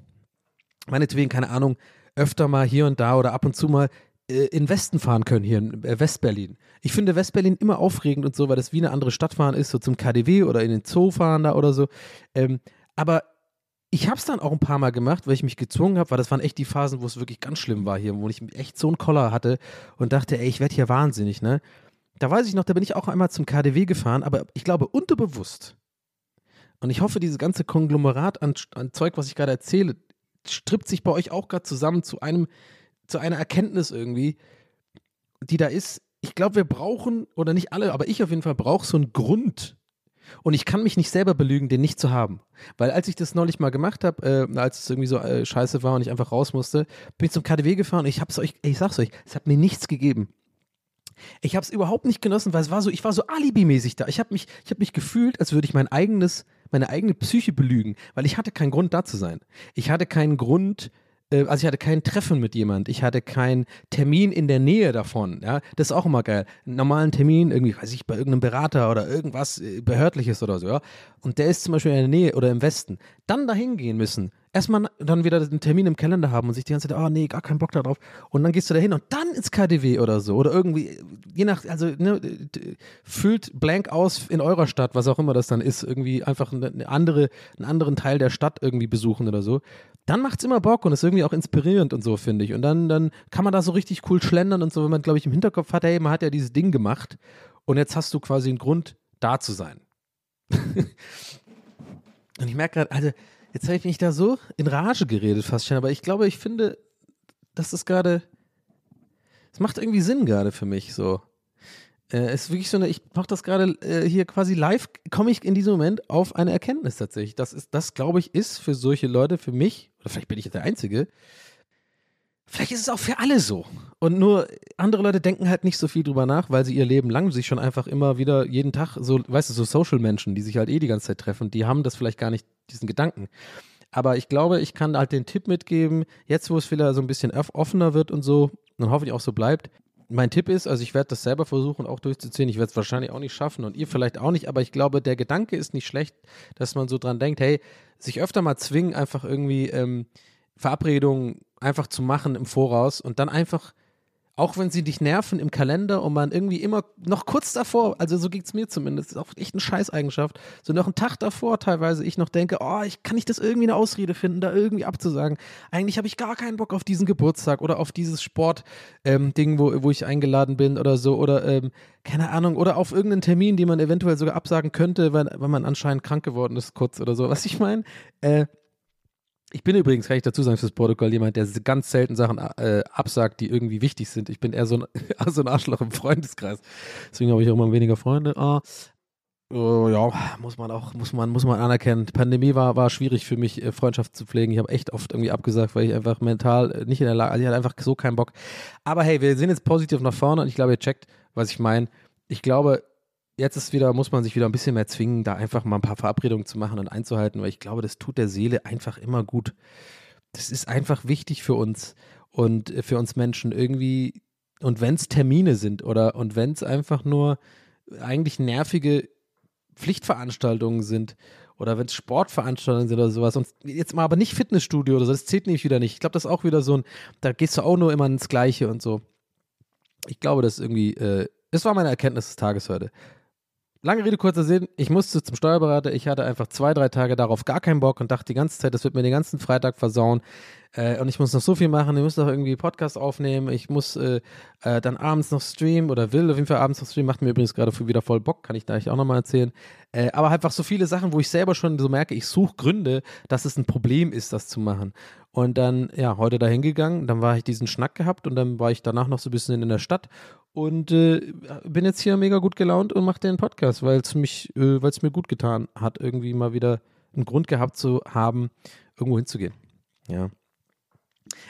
meinetwegen, keine Ahnung, öfter mal hier und da oder ab und zu mal äh, in Westen fahren können, hier in äh, Westberlin. Ich finde Westberlin immer aufregend und so, weil das wie eine andere Stadt fahren ist, so zum KDW oder in den Zoo fahren da oder so. Ähm, aber ich habe es dann auch ein paar Mal gemacht, weil ich mich gezwungen habe, weil das waren echt die Phasen, wo es wirklich ganz schlimm war hier, wo ich echt so einen Koller hatte und dachte, ey, ich werde hier wahnsinnig, ne? Da weiß ich noch, da bin ich auch einmal zum KDW gefahren, aber ich glaube unterbewusst. Und ich hoffe, dieses ganze Konglomerat an, an Zeug, was ich gerade erzähle, strippt sich bei euch auch gerade zusammen zu einem, zu einer Erkenntnis irgendwie, die da ist. Ich glaube, wir brauchen, oder nicht alle, aber ich auf jeden Fall brauche so einen Grund. Und ich kann mich nicht selber belügen, den nicht zu haben. Weil als ich das neulich mal gemacht habe, äh, als es irgendwie so äh, scheiße war und ich einfach raus musste, bin ich zum KDW gefahren und ich hab's euch, ich sag's euch, es hat mir nichts gegeben. Ich habe es überhaupt nicht genossen, weil es war so, ich war so alibimäßig da. Ich habe mich, ich habe mich gefühlt, als würde ich mein eigenes, meine eigene Psyche belügen, weil ich hatte keinen Grund da zu sein. Ich hatte keinen Grund, äh, also ich hatte kein Treffen mit jemand, ich hatte keinen Termin in der Nähe davon. Ja, das ist auch immer geil. Einen normalen Termin, irgendwie, weiß ich, bei irgendeinem Berater oder irgendwas äh, Behördliches oder so, ja. Und der ist zum Beispiel in der Nähe oder im Westen. Dann dahin gehen müssen. Erstmal dann wieder den Termin im Kalender haben und sich die ganze Zeit, oh nee, gar keinen Bock darauf. Und dann gehst du dahin und dann ins KDW oder so. Oder irgendwie, je nach, also ne, füllt blank aus in eurer Stadt, was auch immer das dann ist, irgendwie einfach eine andere, einen anderen Teil der Stadt irgendwie besuchen oder so. Dann macht's immer Bock und ist irgendwie auch inspirierend und so, finde ich. Und dann, dann kann man da so richtig cool schlendern und so, wenn man, glaube ich, im Hinterkopf hat, hey, man hat ja dieses Ding gemacht und jetzt hast du quasi einen Grund, da zu sein. und ich merke gerade, also, jetzt habe ich mich da so in Rage geredet fast schon, aber ich glaube, ich finde, das gerade, es macht irgendwie Sinn gerade für mich so. Äh, es ist wirklich so eine, ich mache das gerade äh, hier quasi live, komme ich in diesem Moment auf eine Erkenntnis tatsächlich. Das ist, das glaube ich, ist für solche Leute, für mich, oder vielleicht bin ich der Einzige, vielleicht ist es auch für alle so. Und nur andere Leute denken halt nicht so viel drüber nach, weil sie ihr Leben lang sich schon einfach immer wieder jeden Tag so, weißt du, so Social-Menschen, die sich halt eh die ganze Zeit treffen, die haben das vielleicht gar nicht, diesen Gedanken. Aber ich glaube, ich kann halt den Tipp mitgeben, jetzt wo es wieder so ein bisschen off- offener wird und so, und hoffentlich auch so bleibt. Mein Tipp ist, also ich werde das selber versuchen, auch durchzuziehen. Ich werde es wahrscheinlich auch nicht schaffen und ihr vielleicht auch nicht, aber ich glaube, der Gedanke ist nicht schlecht, dass man so dran denkt, hey, sich öfter mal zwingen, einfach irgendwie ähm, Verabredungen einfach zu machen im Voraus und dann einfach, auch wenn sie dich nerven im Kalender und man irgendwie immer noch kurz davor, also so ging es mir zumindest, ist auch echt eine Scheißeigenschaft, so noch einen Tag davor teilweise ich noch denke, oh, ich kann nicht das irgendwie eine Ausrede finden, da irgendwie abzusagen. Eigentlich habe ich gar keinen Bock auf diesen Geburtstag oder auf dieses Sport-Ding, wo, wo ich eingeladen bin oder so oder ähm, keine Ahnung, oder auf irgendeinen Termin, den man eventuell sogar absagen könnte, weil, weil man anscheinend krank geworden ist, kurz oder so. Was ich meine, äh, ich bin übrigens, kann ich dazu sagen, fürs Protokoll jemand, der ganz selten Sachen äh, absagt, die irgendwie wichtig sind. Ich bin eher so ein, so ein Arschloch im Freundeskreis. Deswegen habe ich auch immer weniger Freunde. Ah, oh, ja, muss man auch, muss man, muss man anerkennen. Die Pandemie war, war schwierig für mich, äh, Freundschaft zu pflegen. Ich habe echt oft irgendwie abgesagt, weil ich einfach mental äh, nicht in der Lage, also ich hatte einfach so keinen Bock. Aber hey, wir sind jetzt positiv nach vorne und ich glaube, ihr checkt, was ich meine. Ich glaube, jetzt ist wieder, muss man sich wieder ein bisschen mehr zwingen, da einfach mal ein paar Verabredungen zu machen und einzuhalten, weil ich glaube, das tut der Seele einfach immer gut. Das ist einfach wichtig für uns und äh, für uns Menschen irgendwie. Und wenn es Termine sind oder und wenn es einfach nur eigentlich nervige Pflichtveranstaltungen sind oder wenn es Sportveranstaltungen sind oder sowas und jetzt mal aber nicht Fitnessstudio oder so, das zählt nämlich wieder nicht. Ich glaube, das ist auch wieder so ein, da gehst du auch nur immer ins Gleiche und so. Ich glaube, das ist irgendwie, äh, das war meine Erkenntnis des Tages heute. Lange Rede, kurzer Sinn, ich musste zum Steuerberater, ich hatte einfach zwei, drei Tage darauf gar keinen Bock und dachte die ganze Zeit, das wird mir den ganzen Freitag versauen. Äh, und ich muss noch so viel machen, ich muss noch irgendwie Podcast aufnehmen, ich muss äh, äh, dann abends noch streamen oder will auf jeden Fall abends noch streamen, macht mir übrigens gerade wieder voll Bock, kann ich da eigentlich auch nochmal erzählen, äh, aber einfach so viele Sachen, wo ich selber schon so merke, ich suche Gründe, dass es ein Problem ist, das zu machen Und dann, ja, heute dahin gegangen, dann war ich diesen Schnack gehabt und dann war ich danach noch so ein bisschen in der Stadt und äh, bin jetzt hier mega gut gelaunt und mache den Podcast, weil es mich, äh, weil es mir gut getan hat, irgendwie mal wieder einen Grund gehabt zu haben, irgendwo hinzugehen. Ja.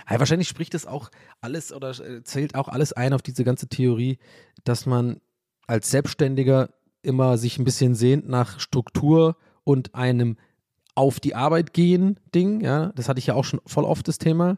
Aber wahrscheinlich spricht das auch alles oder äh, zählt auch alles ein auf diese ganze Theorie, dass man als Selbstständiger immer sich ein bisschen sehnt nach Struktur und einem auf die Arbeit gehen Ding, ja, das hatte ich ja auch schon voll oft das Thema.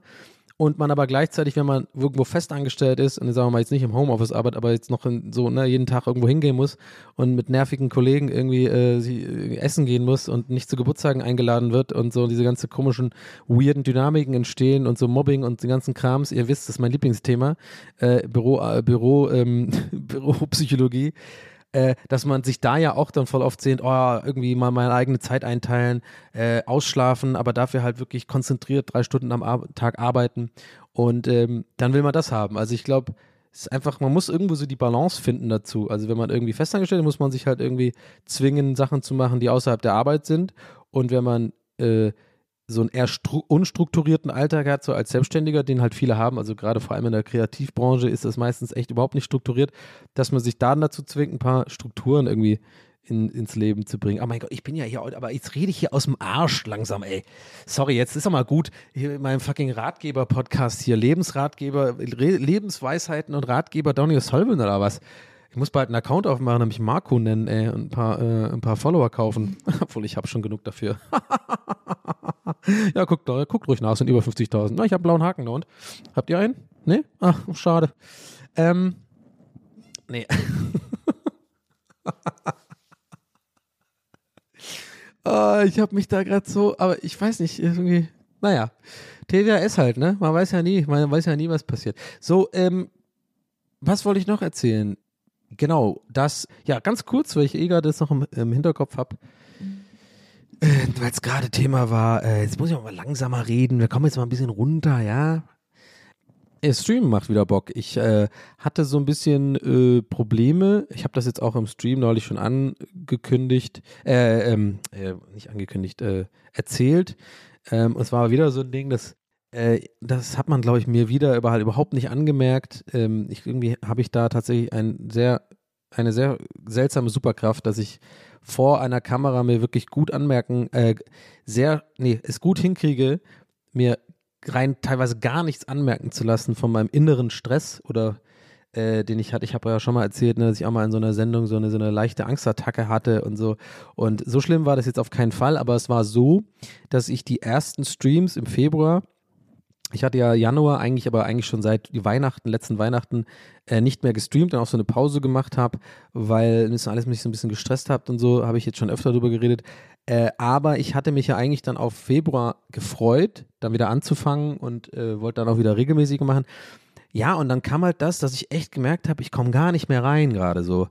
Und man aber gleichzeitig, wenn man irgendwo festangestellt ist und sagen wir mal jetzt nicht im Homeoffice arbeitet, aber jetzt noch in, so ne, jeden Tag irgendwo hingehen muss und mit nervigen Kollegen irgendwie äh, äh, essen gehen muss und nicht zu Geburtstagen eingeladen wird und so diese ganze komischen, weirden Dynamiken entstehen und so Mobbing und die ganzen Krams, ihr wisst, das ist mein Lieblingsthema, äh, Büro, äh, Büro, ähm, Büropsychologie äh, dass man sich da ja auch dann voll oft sehnt, oh, irgendwie mal meine eigene Zeit einteilen, äh, ausschlafen, aber dafür halt wirklich konzentriert drei Stunden am Ar Tag arbeiten und ähm, dann will man das haben. Also ich glaube, es ist einfach, man muss irgendwo so die Balance finden dazu. Also wenn man irgendwie festangestellt ist, muss man sich halt irgendwie zwingen, Sachen zu machen, die außerhalb der Arbeit sind. Und wenn man äh, so einen eher unstrukturierten Alltag hat, so als Selbstständiger, den halt viele haben, also gerade vor allem in der Kreativbranche ist das meistens echt überhaupt nicht strukturiert, dass man sich dann dazu zwingt, ein paar Strukturen irgendwie in, ins Leben zu bringen. Oh mein Gott, ich bin ja hier, aber jetzt rede ich hier aus dem Arsch langsam, ey. Sorry, jetzt ist doch mal gut, hier in meinem fucking Ratgeber-Podcast hier, Lebensratgeber, Re Lebensweisheiten und Ratgeber Donny Solven oder was? Ich muss bald einen Account aufmachen, nämlich Marco nennen, ey, und ein paar, äh, ein paar Follower kaufen. Obwohl ich habe schon genug dafür. ja, guckt, guckt ruhig nach, sind über 50.000. Na, ich habe blauen Haken da und. Habt ihr einen? Nee? Ach, schade. Ähm, nee. oh, ich habe mich da gerade so, aber ich weiß nicht, irgendwie, naja. TWS halt, ne? Man weiß ja nie, man weiß ja nie, was passiert. So, ähm, was wollte ich noch erzählen? Genau, das, ja, ganz kurz, weil ich eh gerade das noch im, im Hinterkopf habe. Äh, weil es gerade Thema war, äh, jetzt muss ich auch mal langsamer reden, wir kommen jetzt mal ein bisschen runter, ja. Stream macht wieder Bock. Ich äh, hatte so ein bisschen äh, Probleme. Ich habe das jetzt auch im Stream neulich schon angekündigt, äh, ähm, äh, nicht angekündigt, äh, erzählt. Ähm, es war wieder so ein Ding, das, äh, das hat man, glaube ich, mir wieder überhaupt, überhaupt nicht angemerkt. Ähm, ich, irgendwie habe ich da tatsächlich ein sehr, eine sehr seltsame Superkraft, dass ich vor einer Kamera mir wirklich gut anmerken, äh, sehr, nee, es gut hinkriege, mir rein teilweise gar nichts anmerken zu lassen von meinem inneren Stress oder äh, den ich hatte. Ich habe ja schon mal erzählt, ne, dass ich auch mal in so einer Sendung so eine, so eine leichte Angstattacke hatte und so. Und so schlimm war das jetzt auf keinen Fall, aber es war so, dass ich die ersten Streams im Februar ich hatte ja Januar eigentlich, aber eigentlich schon seit Weihnachten, letzten Weihnachten, äh, nicht mehr gestreamt und auch so eine Pause gemacht habe, weil das alles mich so ein bisschen gestresst hat und so, habe ich jetzt schon öfter darüber geredet. Äh, aber ich hatte mich ja eigentlich dann auf Februar gefreut, dann wieder anzufangen und äh, wollte dann auch wieder regelmäßig machen. Ja, und dann kam halt das, dass ich echt gemerkt habe, ich komme gar nicht mehr rein gerade so.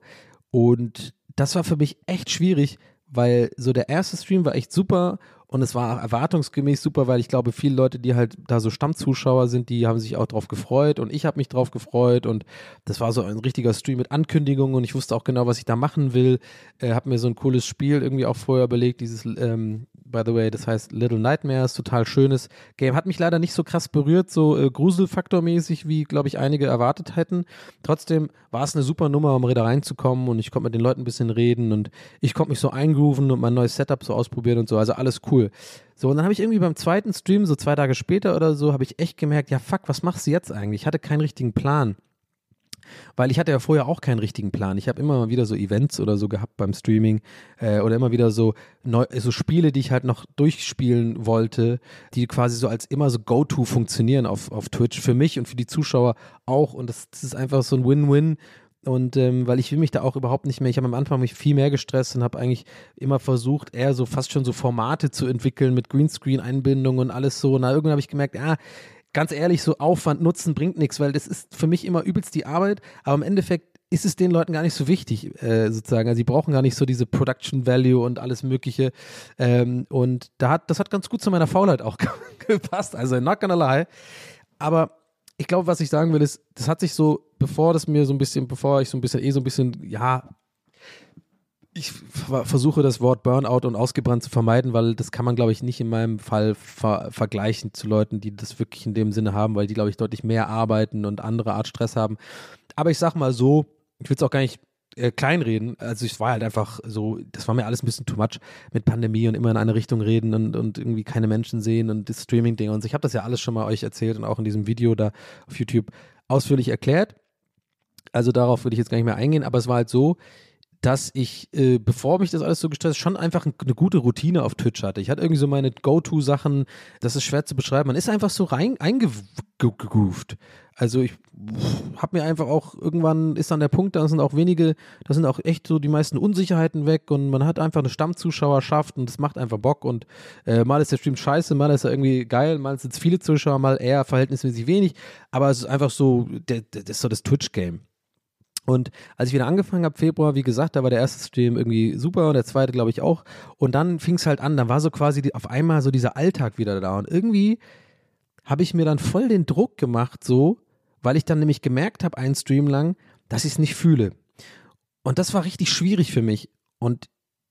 Und das war für mich echt schwierig, weil so der erste Stream war echt super und es war erwartungsgemäß super, weil ich glaube, viele Leute, die halt da so Stammzuschauer sind, die haben sich auch drauf gefreut und ich habe mich drauf gefreut und das war so ein richtiger Stream mit Ankündigungen und ich wusste auch genau, was ich da machen will. Äh, habe mir so ein cooles Spiel irgendwie auch vorher überlegt, dieses ähm, by the way, das heißt Little Nightmares, total schönes Game. Hat mich leider nicht so krass berührt, so äh, Gruselfaktormäßig, wie, glaube ich, einige erwartet hätten. Trotzdem war es eine super Nummer, um da reinzukommen und ich konnte mit den Leuten ein bisschen reden und ich konnte mich so eingrooven und mein neues Setup so ausprobieren und so. Also alles cool. So, und dann habe ich irgendwie beim zweiten Stream, so zwei Tage später oder so, habe ich echt gemerkt, ja fuck, was machst du jetzt eigentlich? Ich hatte keinen richtigen Plan. Weil ich hatte ja vorher auch keinen richtigen Plan. Ich habe immer mal wieder so Events oder so gehabt beim Streaming äh, oder immer wieder so, neu, so Spiele, die ich halt noch durchspielen wollte, die quasi so als immer so Go-To funktionieren auf, auf Twitch. Für mich und für die Zuschauer auch. Und das, das ist einfach so ein Win-Win. Und ähm, weil ich will mich da auch überhaupt nicht mehr, ich habe am Anfang mich viel mehr gestresst und habe eigentlich immer versucht, eher so fast schon so Formate zu entwickeln mit Greenscreen-Einbindung und alles so. Da irgendwann habe ich gemerkt, ja, ganz ehrlich, so Aufwand, Nutzen bringt nichts, weil das ist für mich immer übelst die Arbeit, aber im Endeffekt ist es den Leuten gar nicht so wichtig, äh, sozusagen. Also sie brauchen gar nicht so diese Production Value und alles Mögliche. Ähm, und da hat, das hat ganz gut zu meiner Faulheit auch gepasst. Also not gonna lie. Aber ich glaube, was ich sagen will, ist, das hat sich so, bevor das mir so ein bisschen, bevor ich so ein bisschen, eh so ein bisschen, ja, ich ver- versuche das Wort Burnout und ausgebrannt zu vermeiden, weil das kann man, glaube ich, nicht in meinem Fall ver vergleichen zu Leuten, die das wirklich in dem Sinne haben, weil die, glaube ich, deutlich mehr arbeiten und andere Art Stress haben. Aber ich sag mal so, ich will es auch gar nicht äh, kleinreden. Also es war halt einfach so, das war mir alles ein bisschen too much mit Pandemie und immer in eine Richtung reden und, und irgendwie keine Menschen sehen und das Streaming-Ding und so. Ich habe das ja alles schon mal euch erzählt und auch in diesem Video da auf YouTube ausführlich erklärt. Also darauf würde ich jetzt gar nicht mehr eingehen, aber es war halt so, dass ich, äh, bevor mich das alles so gestresst, schon einfach ein, eine gute Routine auf Twitch hatte. Ich hatte irgendwie so meine Go-To-Sachen, das ist schwer zu beschreiben. Man ist einfach so rein eingegroovt. Also ich habe mir einfach auch irgendwann ist dann der Punkt, da sind auch wenige, da sind auch echt so die meisten Unsicherheiten weg und man hat einfach eine Stammzuschauerschaft und das macht einfach Bock und äh, mal ist der Stream scheiße, mal ist er irgendwie geil, mal sind es viele Zuschauer, mal eher verhältnismäßig wenig, aber es ist einfach so, das ist so das Twitch-Game. Und als ich wieder angefangen habe, Februar, wie gesagt, da war der erste Stream irgendwie super und der zweite, glaube ich, auch. Und dann fing es halt an, dann war so quasi die, auf einmal so dieser Alltag wieder da. Und irgendwie habe ich mir dann voll den Druck gemacht, so, weil ich dann nämlich gemerkt habe, einen Stream lang, dass ich es nicht fühle. Und das war richtig schwierig für mich. Und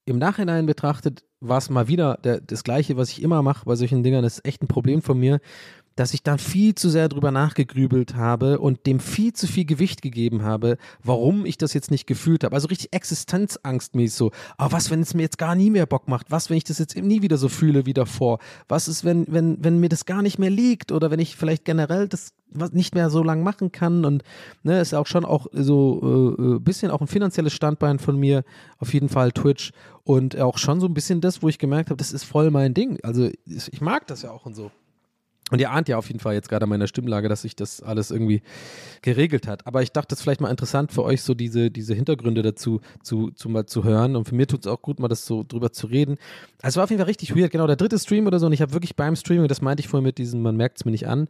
im Nachhinein betrachtet war es mal wieder der, das Gleiche, was ich immer mache bei solchen Dingern. Das ist echt ein Problem von mir, dass ich dann viel zu sehr drüber nachgegrübelt habe und dem viel zu viel Gewicht gegeben habe, warum ich das jetzt nicht gefühlt habe. Also richtig existenzangstmäßig so. Aber was, wenn es mir jetzt gar nie mehr Bock macht? Was, wenn ich das jetzt eben nie wieder so fühle wie davor? Was ist, wenn, wenn, wenn mir das gar nicht mehr liegt? Oder wenn ich vielleicht generell das nicht mehr so lang machen kann und ne, ist auch schon auch so äh, äh, bisschen auch ein finanzielles Standbein von mir, auf jeden Fall Twitch und auch schon so ein bisschen das, wo ich gemerkt habe, das ist voll mein Ding. Also ich mag das ja auch und so. Und ihr ahnt ja auf jeden Fall jetzt gerade an meiner Stimmlage, dass sich das alles irgendwie geregelt hat. Aber ich dachte, das ist vielleicht mal interessant für euch, so diese, diese Hintergründe dazu zu, zu mal zu hören. Und für mir tut es auch gut, mal das so drüber zu reden. Also es war auf jeden Fall richtig weird, genau, der dritte Stream oder so. Und ich habe wirklich beim Streaming, das meinte ich vorhin mit diesem, man merkt es mir nicht an,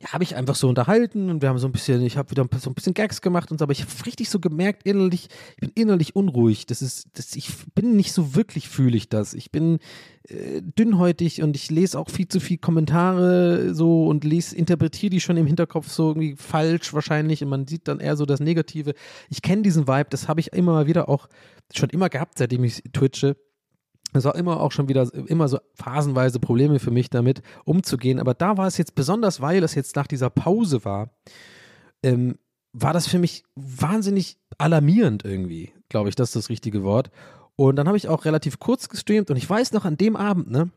ja, habe ich einfach so unterhalten und wir haben so ein bisschen, ich habe wieder so ein bisschen Gags gemacht und so, aber ich habe richtig so gemerkt, innerlich, ich bin innerlich unruhig. Das ist, das, ich bin nicht so wirklich, fühle ich das. Ich bin äh, dünnhäutig und ich lese auch viel zu viel Kommentare so und lese, interpretiere die schon im Hinterkopf so irgendwie falsch wahrscheinlich und man sieht dann eher so das Negative. Ich kenne diesen Vibe, das habe ich immer wieder auch schon immer gehabt, seitdem ich twitche. Es war immer auch schon wieder immer so phasenweise Probleme für mich damit umzugehen. Aber da war es jetzt besonders, weil es jetzt nach dieser Pause war, ähm, war das für mich wahnsinnig alarmierend irgendwie, glaube ich, das ist das richtige Wort. Und dann habe ich auch relativ kurz gestreamt und ich weiß noch, an dem Abend, ne,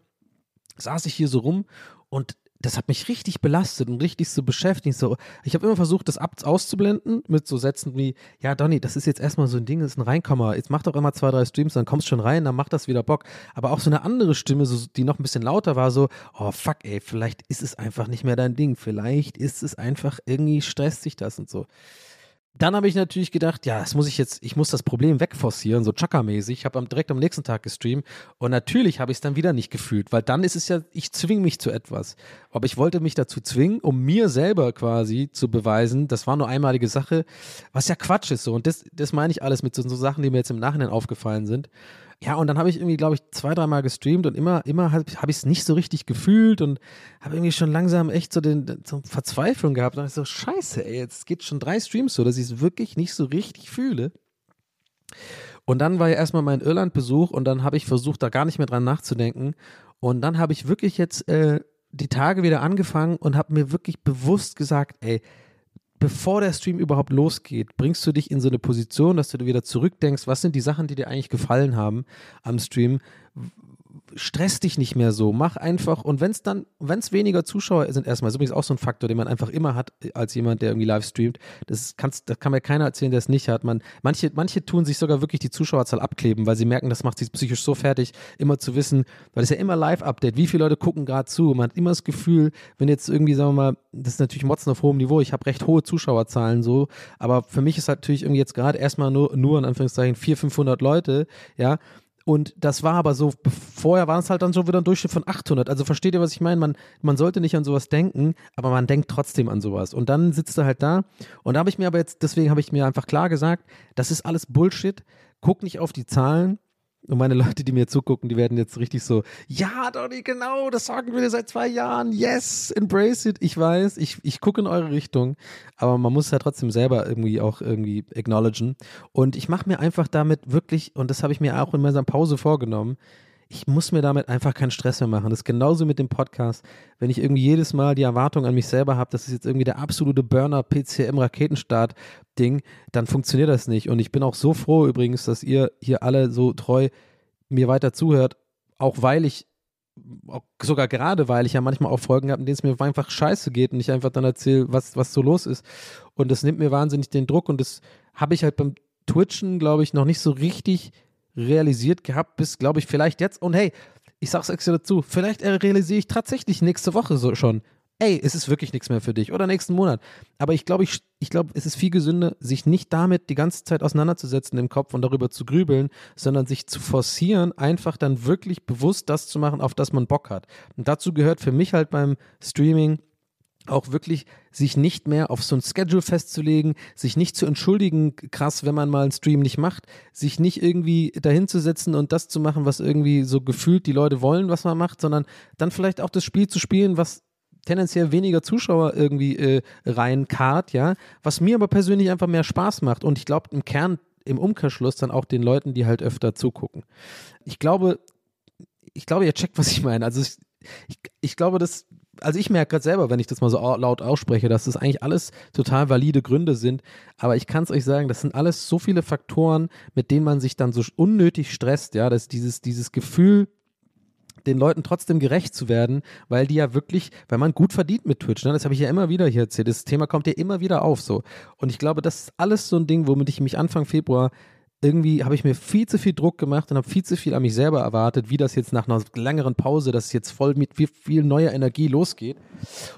saß ich hier so rum und das hat mich richtig belastet und richtig so beschäftigt. So, ich habe immer versucht, das ab auszublenden mit so Sätzen wie, ja, Donny, das ist jetzt erstmal so ein Ding, das ist ein Reinkommer. Jetzt mach doch immer zwei, drei Streams, dann kommst schon rein, dann macht das wieder Bock. Aber auch so eine andere Stimme, so, die noch ein bisschen lauter war, so, oh fuck, ey, vielleicht ist es einfach nicht mehr dein Ding. Vielleicht ist es einfach irgendwie stresst sich das und so. Dann habe ich natürlich gedacht, ja, das muss ich jetzt, ich muss das Problem wegforcieren, so Chaka-mäßig. Ich habe direkt am nächsten Tag gestreamt und natürlich habe ich es dann wieder nicht gefühlt, weil dann ist es ja, ich zwinge mich zu etwas. Aber ich wollte mich dazu zwingen, um mir selber quasi zu beweisen, das war nur einmalige Sache, was ja Quatsch ist so. Und das, das meine ich alles mit so, so Sachen, die mir jetzt im Nachhinein aufgefallen sind. Ja, und dann habe ich irgendwie, glaube ich, zwei, dreimal gestreamt und immer, immer habe hab ich es nicht so richtig gefühlt und habe irgendwie schon langsam echt so den so Verzweiflung gehabt. Und ich so, scheiße, ey, jetzt geht schon drei Streams so, dass ich es wirklich nicht so richtig fühle. Und dann war ja erstmal mein Irland-Besuch und dann habe ich versucht, da gar nicht mehr dran nachzudenken. Und dann habe ich wirklich jetzt äh, die Tage wieder angefangen und habe mir wirklich bewusst gesagt, ey, bevor der Stream überhaupt losgeht, bringst du dich in so eine Position, dass du wieder zurückdenkst, was sind die Sachen, die dir eigentlich gefallen haben am Stream. Stress dich nicht mehr so, mach einfach und wenn es dann, wenn es weniger Zuschauer sind, erstmal, ist übrigens auch so ein Faktor, den man einfach immer hat als jemand, der irgendwie live streamt. Das, kannst, das kann mir keiner erzählen, der es nicht hat. Man, manche, manche tun sich sogar wirklich die Zuschauerzahl abkleben, weil sie merken, das macht sie psychisch so fertig, immer zu wissen, weil es ja immer Live-Update, wie viele Leute gucken gerade zu. Man hat immer das Gefühl, wenn jetzt irgendwie, sagen wir mal, das ist natürlich Motzen auf hohem Niveau, ich habe recht hohe Zuschauerzahlen so, aber für mich ist halt natürlich irgendwie jetzt gerade erstmal nur, nur in Anführungszeichen 400, 500 Leute, ja, und das war aber so, vorher war es halt dann so wieder ein Durchschnitt von 800. Also versteht ihr, was ich meine? Man, man sollte nicht an sowas denken, aber man denkt trotzdem an sowas. Und dann sitzt er halt da. Und da habe ich mir aber jetzt, deswegen habe ich mir einfach klar gesagt, das ist alles Bullshit. Guck nicht auf die Zahlen. Und meine Leute, die mir zugucken, die werden jetzt richtig so, ja, Donny, genau, das sagen wir dir seit zwei Jahren. Yes, embrace it. Ich weiß, ich, ich gucke in eure Richtung, aber man muss ja trotzdem selber irgendwie auch irgendwie acknowledgen. Und ich mache mir einfach damit wirklich, und das habe ich mir auch in meiner Pause vorgenommen, ich muss mir damit einfach keinen Stress mehr machen. Das ist genauso mit dem Podcast. Wenn ich irgendwie jedes Mal die Erwartung an mich selber habe, das ist jetzt irgendwie der absolute Burner-PCM-Raketenstart-Ding, dann funktioniert das nicht. Und ich bin auch so froh übrigens, dass ihr hier alle so treu mir weiter zuhört, auch weil ich sogar gerade, weil ich ja manchmal auch Folgen habe, in denen es mir einfach scheiße geht und ich einfach dann erzähle, was, was so los ist. Und das nimmt mir wahnsinnig den Druck und das habe ich halt beim Twitchen, glaube ich, noch nicht so richtig realisiert gehabt, bis, glaube ich, vielleicht jetzt. Und hey, ich sag's extra dazu, vielleicht realisiere ich tatsächlich nächste Woche so schon. Ey, es ist wirklich nichts mehr für dich oder nächsten Monat. Aber ich glaube, ich, ich glaube, es ist viel gesünder, sich nicht damit die ganze Zeit auseinanderzusetzen im Kopf und darüber zu grübeln, sondern sich zu forcieren, einfach dann wirklich bewusst das zu machen, auf das man Bock hat. Und dazu gehört für mich halt beim Streaming auch wirklich sich nicht mehr auf so ein Schedule festzulegen, sich nicht zu entschuldigen, krass, wenn man mal einen Stream nicht macht, sich nicht irgendwie dahinzusetzen und das zu machen, was irgendwie so gefühlt die Leute wollen, was man macht, sondern dann vielleicht auch das Spiel zu spielen, was tendenziell weniger Zuschauer irgendwie äh, reinkart, ja, was mir aber persönlich einfach mehr Spaß macht und ich glaube im Kern, im Umkehrschluss dann auch den Leuten, die halt öfter zugucken. Ich glaube, ich glaube, ihr checkt, was ich meine. Also ich, ich, ich glaube, dass also ich merke gerade selber, wenn ich das mal so laut ausspreche, dass das eigentlich alles total valide Gründe sind. Aber ich kann es euch sagen, das sind alles so viele Faktoren, mit denen man sich dann so unnötig stresst, ja, dass dieses, dieses Gefühl, den Leuten trotzdem gerecht zu werden, weil die ja wirklich, weil man gut verdient mit Twitch, ne? das habe ich ja immer wieder hier erzählt, das Thema kommt ja immer wieder auf so. Und ich glaube, das ist alles so ein Ding, womit ich mich Anfang Februar irgendwie habe ich mir viel zu viel Druck gemacht und habe viel zu viel an mich selber erwartet, wie das jetzt nach einer längeren Pause, dass es jetzt voll mit viel, viel neuer Energie losgeht.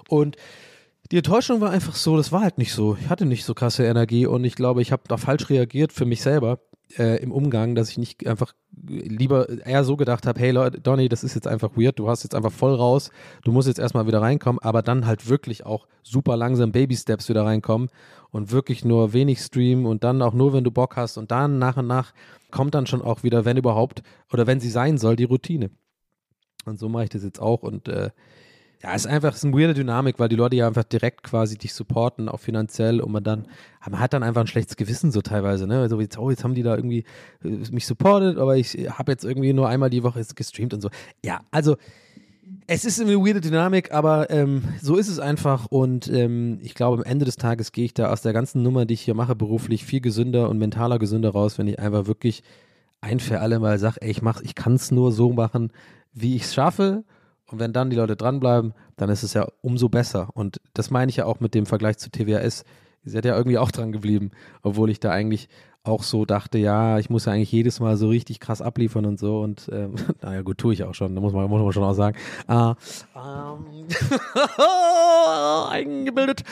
Und die Enttäuschung war einfach so, das war halt nicht so. Ich hatte nicht so krasse Energie und ich glaube, ich habe da falsch reagiert für mich selber äh, im Umgang, dass ich nicht einfach lieber eher so gedacht habe, hey Leute, Donny, das ist jetzt einfach weird, du hast jetzt einfach voll raus, du musst jetzt erstmal wieder reinkommen, aber dann halt wirklich auch super langsam Baby-Steps wieder reinkommen und wirklich nur wenig streamen und dann auch nur, wenn du Bock hast und dann nach und nach kommt dann schon auch wieder, wenn überhaupt, oder wenn sie sein soll, die Routine. Und so mache ich das jetzt auch und äh, ja, es ist einfach ist eine weirde Dynamik, weil die Leute ja einfach direkt quasi dich supporten, auch finanziell und man dann, man hat dann einfach ein schlechtes Gewissen so teilweise, ne? Also jetzt, oh, jetzt haben die da irgendwie äh, mich supportet, aber ich habe jetzt irgendwie nur einmal die Woche gestreamt und so. Ja, also es ist eine weirde Dynamik, aber ähm, so ist es einfach und ähm, ich glaube, am Ende des Tages gehe ich da aus der ganzen Nummer, die ich hier mache, beruflich viel gesünder und mentaler gesünder raus, wenn ich einfach wirklich ein für alle Mal sage, ey, ich mach, ich kann es nur so machen, wie ich es schaffe und wenn dann die Leute dranbleiben, dann ist es ja umso besser. Und das meine ich ja auch mit dem Vergleich zu TWS. Ihr seid ja irgendwie auch dran geblieben, obwohl ich da eigentlich auch so dachte, ja, ich muss ja eigentlich jedes Mal so richtig krass abliefern und so. Und ähm, naja, gut, tue ich auch schon, da muss man, muss man schon auch sagen. Äh, ähm, eingebildet.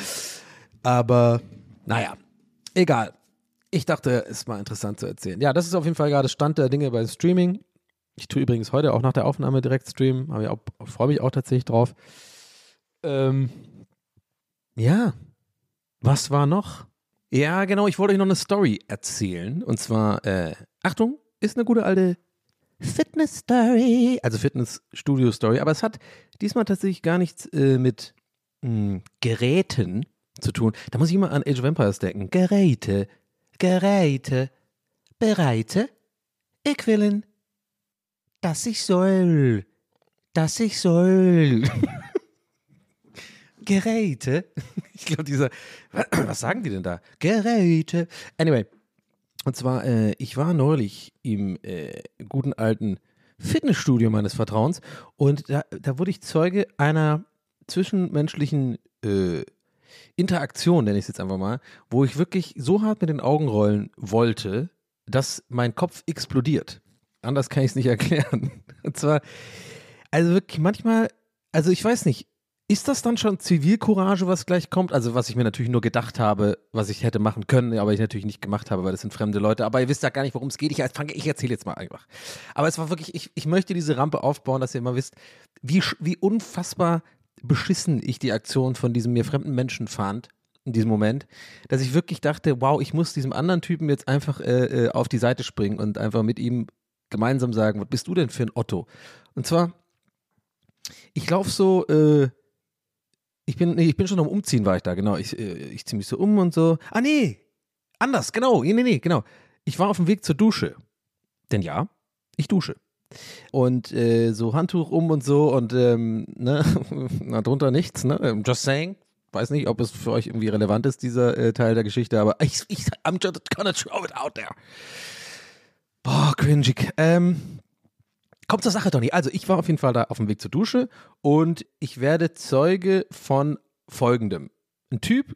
Aber naja, egal. Ich dachte, es ist mal interessant zu erzählen. Ja, das ist auf jeden Fall gerade Stand der Dinge bei Streaming. Ich tue übrigens heute auch nach der Aufnahme direkt streamen, aber ich freue mich auch tatsächlich drauf. Ähm, ja, was war noch? Ja, genau, ich wollte euch noch eine Story erzählen. Und zwar, äh, Achtung, ist eine gute alte Fitness-Story. Also Fitness-Studio-Story. Aber es hat diesmal tatsächlich gar nichts äh, mit mh, hm, Geräten zu tun. Da muss ich immer an Age of Empires denken. Geräte, Geräte, Bereite, ich willen dass ich soll, dass ich soll. Geräte. Ich glaube, dieser, was sagen die denn da? Geräte. Anyway, und zwar, äh, ich war neulich im äh, guten alten Fitnessstudio meines Vertrauens und da, da wurde ich Zeuge einer zwischenmenschlichen äh, Interaktion, nenne ich es jetzt einfach mal, wo ich wirklich so hart mit den Augen rollen wollte, dass mein Kopf explodiert. Anders kann ich es nicht erklären. Und zwar, also wirklich manchmal, also ich weiß nicht, ist das dann schon Zivilcourage, was gleich kommt? Also, was ich mir natürlich nur gedacht habe, was ich hätte machen können, aber ich natürlich nicht gemacht habe, weil das sind fremde Leute. Aber ihr wisst ja gar nicht, worum es geht. Ich, ich erzähle jetzt mal einfach. Aber es war wirklich, ich, ich möchte diese Rampe aufbauen, dass ihr immer wisst, wie, wie unfassbar beschissen ich die Aktion von diesem mir fremden Menschen fand in diesem Moment, dass ich wirklich dachte, wow, ich muss diesem anderen Typen jetzt einfach äh, äh auf die Seite springen und einfach mit ihm gemeinsam sagen, was bist du denn für ein Otto? Und zwar, ich laufe so, äh, ich bin, nee, ich bin schon am Umziehen, war ich da, genau. Ich, äh, ich ziehe mich so um und so. Ah, nee, anders, genau. Nee, nee, nee, genau. Ich war auf dem Weg zur Dusche. Denn ja, ich dusche. Und äh, so Handtuch um und so und ähm, ne, na, drunter nichts, ne? Just saying. Weiß nicht, ob es für euch irgendwie relevant ist, dieser äh, Teil der Geschichte, aber ich, ich, I'm just gonna throw it out there. Boah, cringig. Ähm, kommt zur Sache, Tony. Also, ich war auf jeden Fall da auf dem Weg zur Dusche und ich werde Zeuge von folgendem. Ein Typ,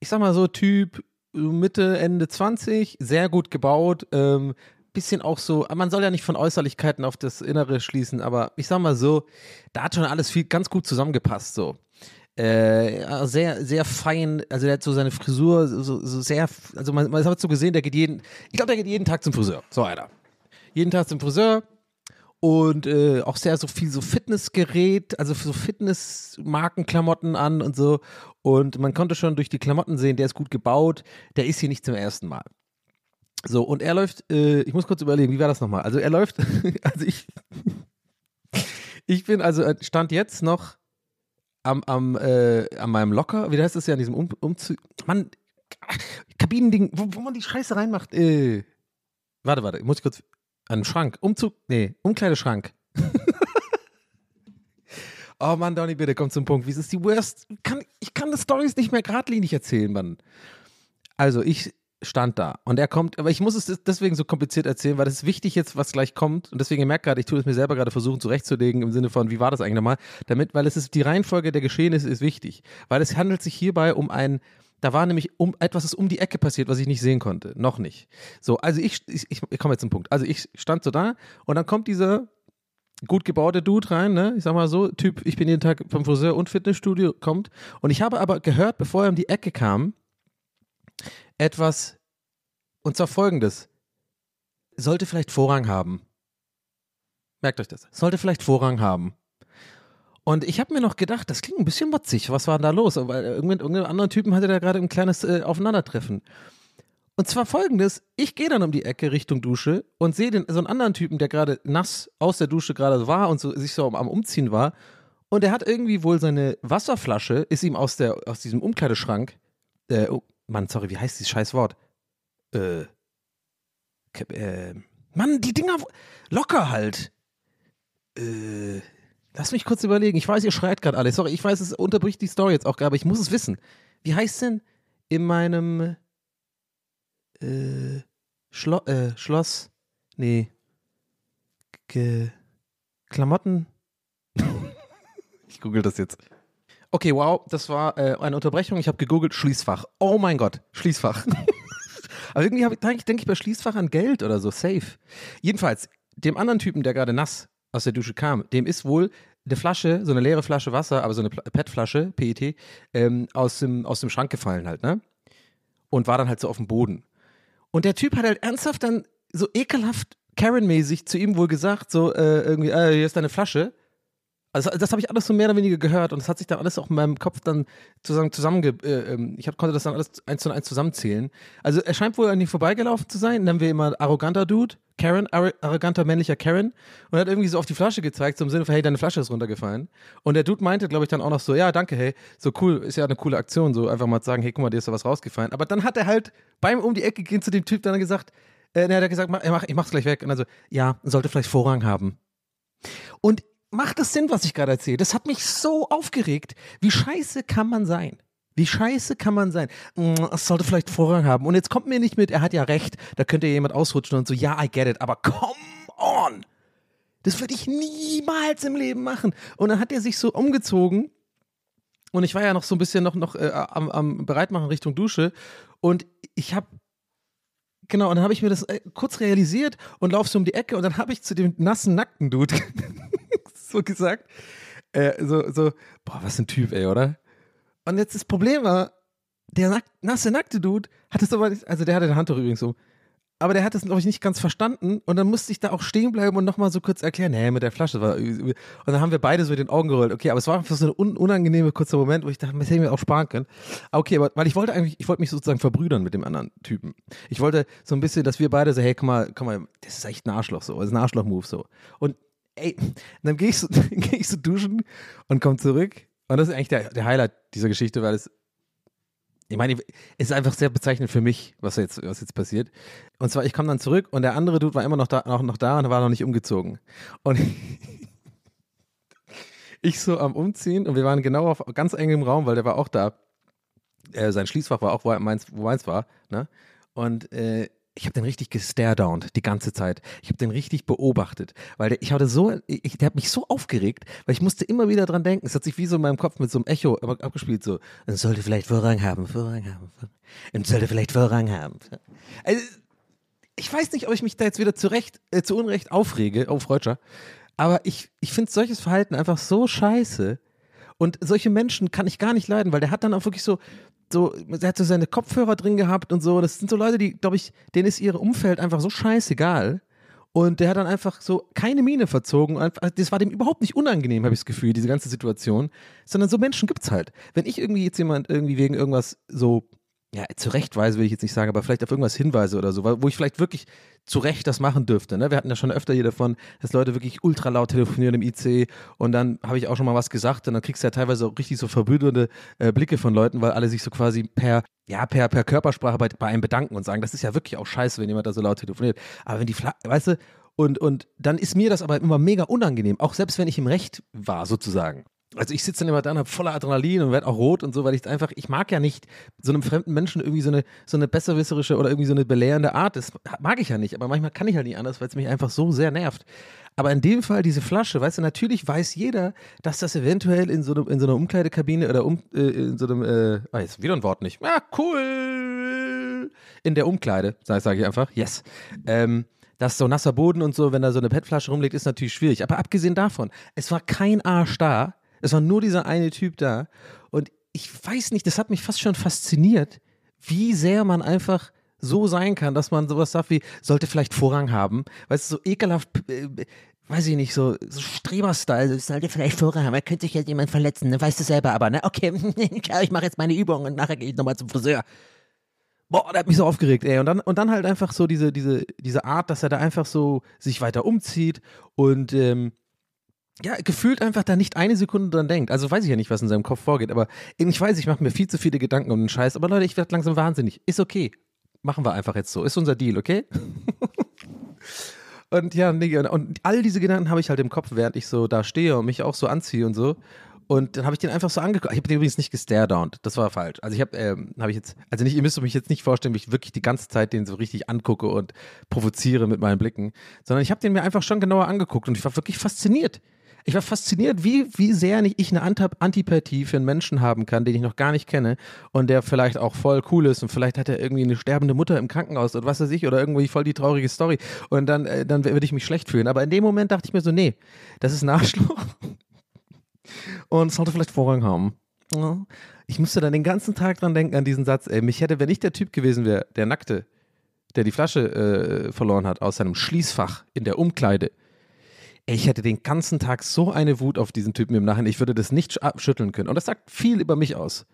ich sag mal so, Typ Mitte, Ende 20, sehr gut gebaut, ähm, bisschen auch so, man soll ja nicht von Äußerlichkeiten auf das Innere schließen, aber ich sag mal so, da hat schon alles viel ganz gut zusammengepasst, so. Äh, sehr, sehr fein, also der hat so seine Frisur, so, so sehr, also man, man hat so gesehen, der geht jeden, ich glaube, der geht jeden Tag zum Friseur, so einer. Jeden Tag zum Friseur und äh, auch sehr so viel so Fitnessgerät, also so Fitnessmarkenklamotten an und so und man konnte schon durch die Klamotten sehen, der ist gut gebaut, der ist hier nicht zum ersten Mal. So, und er läuft, äh, ich muss kurz überlegen, wie war das nochmal? Also er läuft, also ich, ich bin also, äh, stand jetzt noch am, am, äh, an meinem Locker, wie heißt das ja, an diesem um Umzug, Mann, Kabinending, wo, wo man die Scheiße reinmacht, äh, warte, warte, ich muss kurz, an Schrank, Umzug, nee, Umkleideschrank. oh Mann, Donny, bitte, komm zum Punkt, wie ist es die Worst, kann, ich kann das Stories nicht mehr geradlinig erzählen, Mann. Also, ich stand da und er kommt, aber ich muss es deswegen so kompliziert erzählen, weil es ist wichtig jetzt, was gleich kommt und deswegen merke gerade, ich tue es mir selber gerade versuchen zurechtzulegen im Sinne von, wie war das eigentlich nochmal, damit, weil es ist, die Reihenfolge der Geschehnisse ist wichtig, weil es handelt sich hierbei um ein, da war nämlich um etwas ist um die Ecke passiert, was ich nicht sehen konnte, noch nicht. So, also ich, ich, ich, ich komme jetzt zum Punkt. Also ich stand so da und dann kommt dieser gut gebaute Dude rein, ne? Ich sag mal so, Typ, ich bin jeden Tag vom Friseur und Fitnessstudio, kommt. Und ich habe aber gehört, bevor er um die Ecke kam, etwas, und zwar folgendes. Sollte vielleicht Vorrang haben. Merkt euch das. Sollte vielleicht Vorrang haben. Und ich habe mir noch gedacht, das klingt ein bisschen motzig. Was war denn da los? Weil irgendein, irgendein anderen Typen hatte da gerade ein kleines äh, Aufeinandertreffen. Und zwar folgendes: Ich gehe dann um die Ecke Richtung Dusche und sehe den so einen anderen Typen, der gerade nass aus der Dusche gerade war und so, sich so am Umziehen war. Und er hat irgendwie wohl seine Wasserflasche, ist ihm aus, der, aus diesem Umkleideschrank, äh, Mann, sorry, wie heißt dieses scheiß Wort? Äh, äh, Mann, die Dinger locker halt. Äh, lass mich kurz überlegen. Ich weiß, ihr schreit gerade alle. Sorry, ich weiß, es unterbricht die Story jetzt auch gerade, aber ich muss es wissen. Wie heißt denn in meinem äh, Schlo äh, Schloss? Nee. Ge Klamotten? ich google das jetzt. Okay, wow, das war äh, eine Unterbrechung. Ich habe gegoogelt Schließfach. Oh mein Gott, Schließfach. Aber irgendwie ich, denke denk ich bei Schließfach an Geld oder so, safe. Jedenfalls, dem anderen Typen, der gerade nass aus der Dusche kam, dem ist wohl eine Flasche, so eine leere Flasche Wasser, aber so eine PET-Flasche, PET, ähm, aus, dem, aus dem Schrank gefallen halt, ne? Und war dann halt so auf dem Boden. Und der Typ hat halt ernsthaft dann so ekelhaft Karen-mäßig zu ihm wohl gesagt, so äh, irgendwie, äh, hier ist deine Flasche. Also das habe ich alles so mehr oder weniger gehört und das hat sich dann alles auch in meinem Kopf dann zusammen äh, ähm, ich hab, konnte das dann alles eins zu eins zusammenzählen. Also er scheint wohl an ihm vorbeigelaufen zu sein, nennen wir immer arroganter Dude, Karen, ar arroganter männlicher Karen und hat irgendwie so auf die Flasche gezeigt, so im Sinne von hey, deine Flasche ist runtergefallen. Und der Dude meinte, glaube ich, dann auch noch so, ja, danke, hey, so cool, ist ja eine coole Aktion, so einfach mal sagen, hey, guck mal, dir ist da was rausgefallen. Aber dann hat er halt beim um die Ecke gehen zu dem Typ dann gesagt, äh, hat er gesagt, mach, ich mach's gleich weg und also ja, sollte vielleicht Vorrang haben. Und macht es Sinn, was ich gerade erzähle? Das hat mich so aufgeregt. Wie scheiße kann man sein? Wie scheiße kann man sein? Mm, es sollte vielleicht Vorrang haben. Und jetzt kommt mir nicht mit, er hat ja recht, da könnte ja jemand ausrutschen und so, ja, I get it, aber come on! Das würde ich niemals im Leben machen. Und dann hat er sich so umgezogen und ich war ja noch so ein bisschen noch, noch äh, am, am Bereitmachen Richtung Dusche und ich habe Genau, und dann habe ich mir das äh, kurz realisiert und laufe so um die Ecke und dann habe ich zu dem nassen, nackten Dude so gesagt. Äh, so, so, boah, was ein Typ, ey, oder? Und jetzt das Problem war, der nack nasse, nackte Dude hat es aber nicht, also der hatte eine Handtuch übrigens so. aber der hat es, glaube ich, nicht ganz verstanden. Und dann musste ich da auch stehen bleiben und nochmal so kurz erklären, nee, mit der Flasche war. Und dann haben wir beide so mit den Augen gerollt. Okay, aber es war einfach so ein un unangenehmer kurzer Moment, wo ich dachte, das hätten wir auch sparen können. Okay, aber weil ich wollte eigentlich, ich wollte mich sozusagen verbrüdern mit dem anderen Typen. Ich wollte so ein bisschen, dass wir beide so, hey, guck mal, guck mal, das ist echt ein Arschloch so, das ist ein Arschloch-Move so. Und ey, dann gehe ich, so, geh ich so duschen und komme zurück. Und das ist eigentlich der, der Highlight dieser Geschichte, weil es ich meine, es ist einfach sehr bezeichnend für mich, was jetzt, was jetzt passiert. Und zwar, ich komme dann zurück und der andere Dude war immer noch da, noch, noch da und war noch nicht umgezogen. Und ich so am Umziehen und wir waren genau auf ganz engem Raum, weil der war auch da. Äh, sein Schließfach war auch, wo, meins, wo meins war. Ne? Und äh, ich habe den richtig gestaredownt die ganze Zeit. Ich habe den richtig beobachtet, weil der, ich hatte so, ich, der hat mich so aufgeregt, weil ich musste immer wieder dran denken. Es hat sich wie so in meinem Kopf mit so einem Echo abgespielt, so, es sollte vielleicht Vorrang haben, Vorrang haben, es sollte vielleicht Vorrang haben. Also, ich weiß nicht, ob ich mich da jetzt wieder zu Recht, äh, zu Unrecht aufrege, oh Freudscher, aber ich, ich finde solches Verhalten einfach so scheiße. Und solche Menschen kann ich gar nicht leiden, weil der hat dann auch wirklich so, so, er hat so seine Kopfhörer drin gehabt und so. Das sind so Leute, die, glaube ich, denen ist ihr Umfeld einfach so scheißegal. Und der hat dann einfach so keine Miene verzogen. Das war dem überhaupt nicht unangenehm, habe ich das Gefühl, diese ganze Situation. Sondern so Menschen gibt es halt. Wenn ich irgendwie jetzt jemand irgendwie wegen irgendwas so ja, zurechtweise will ich jetzt nicht sagen, aber vielleicht auf irgendwas hinweise oder so, wo ich vielleicht wirklich zu Recht das machen dürfte. Ne? Wir hatten ja schon öfter hier davon, dass Leute wirklich ultra laut telefonieren im IC und dann habe ich auch schon mal was gesagt und dann kriegst du ja teilweise auch richtig so verbrüdernde äh, Blicke von Leuten, weil alle sich so quasi per, ja, per, per Körpersprache bei, bei einem bedanken und sagen, das ist ja wirklich auch scheiße, wenn jemand da so laut telefoniert. Aber wenn die, Fla weißt du, und, und dann ist mir das aber immer mega unangenehm, auch selbst wenn ich im Recht war, sozusagen also ich sitze dann immer da und habe voller Adrenalin und werde auch rot und so, weil ich einfach, ich mag ja nicht so einem fremden Menschen irgendwie so eine, so eine besserwisserische oder irgendwie so eine belehrende Art. Das mag ich ja nicht, aber manchmal kann ich halt nicht anders, weil es mich einfach so sehr nervt. Aber in dem Fall diese Flasche, weißt du, natürlich weiß jeder, dass das eventuell in so, einem, in so einer Umkleidekabine oder um, äh, in so einem, äh, ah, jetzt wieder ein Wort nicht. Ah, cool. In der Umkleide, sage sag ich einfach, yes. Ähm, dass so nasser Boden und so, wenn da so eine PET-Flasche rumliegt, ist natürlich schwierig. Aber abgesehen davon, es war kein Arsch da, es war nur dieser eine Typ da. Und ich weiß nicht, das hat mich fast schon fasziniert, wie sehr man einfach so sein kann, dass man sowas sagt wie, sollte vielleicht Vorrang haben. Weißt du, so ekelhaft, äh, weiß ich nicht, so, so Streber-Style, sollte vielleicht Vorrang haben, da könnte sich jetzt jemand verletzen, ne? weißt du selber aber, ne? Okay, ich mache jetzt meine Übung und nachher gehe ich nochmal zum Friseur. Boah, der hat mich so aufgeregt, ey. Und dann, und dann halt einfach so diese, diese, diese Art, dass er da einfach so sich weiter umzieht und ähm, ja, gefühlt einfach da nicht eine Sekunde dran denkt. Also weiß ich ja nicht, was in seinem Kopf vorgeht, aber ich weiß, ich mache mir viel zu viele Gedanken um den Scheiß. Aber Leute, ich werde langsam wahnsinnig. Ist okay. Machen wir einfach jetzt so. Ist unser Deal, okay? und ja, nee, und all diese Gedanken habe ich halt im Kopf, während ich so da stehe und mich auch so anziehe und so. Und dann habe ich den einfach so angeguckt. Ich habe den übrigens nicht gestaredownt. Das war falsch. Also ich habe, ähm, habe ich jetzt, also nicht, ihr müsst euch jetzt nicht vorstellen, wie ich wirklich die ganze Zeit den so richtig angucke und provoziere mit meinen Blicken, sondern ich habe den mir einfach schon genauer angeguckt und ich war wirklich fasziniert ich war fasziniert, wie, wie sehr ich eine Antipathie für einen Menschen haben kann, den ich noch gar nicht kenne und der vielleicht auch voll cool ist und vielleicht hat er irgendwie eine sterbende Mutter im Krankenhaus oder was weiß ich oder irgendwie voll die traurige Story und dann, äh, dann würde ich mich schlecht fühlen. Aber in dem Moment dachte ich mir so, nee, das ist ein Arschloch und sollte vielleicht Vorrang haben. Ich musste dann den ganzen Tag dran denken an diesen Satz, ey, mich hätte, wenn ich der Typ gewesen wäre, der Nackte, der die Flasche äh, verloren hat aus seinem Schließfach in der Umkleide, ich hätte den ganzen Tag so eine Wut auf diesen Typen im Nachhinein, ich würde das nicht schütteln können. Und das sagt viel über mich aus.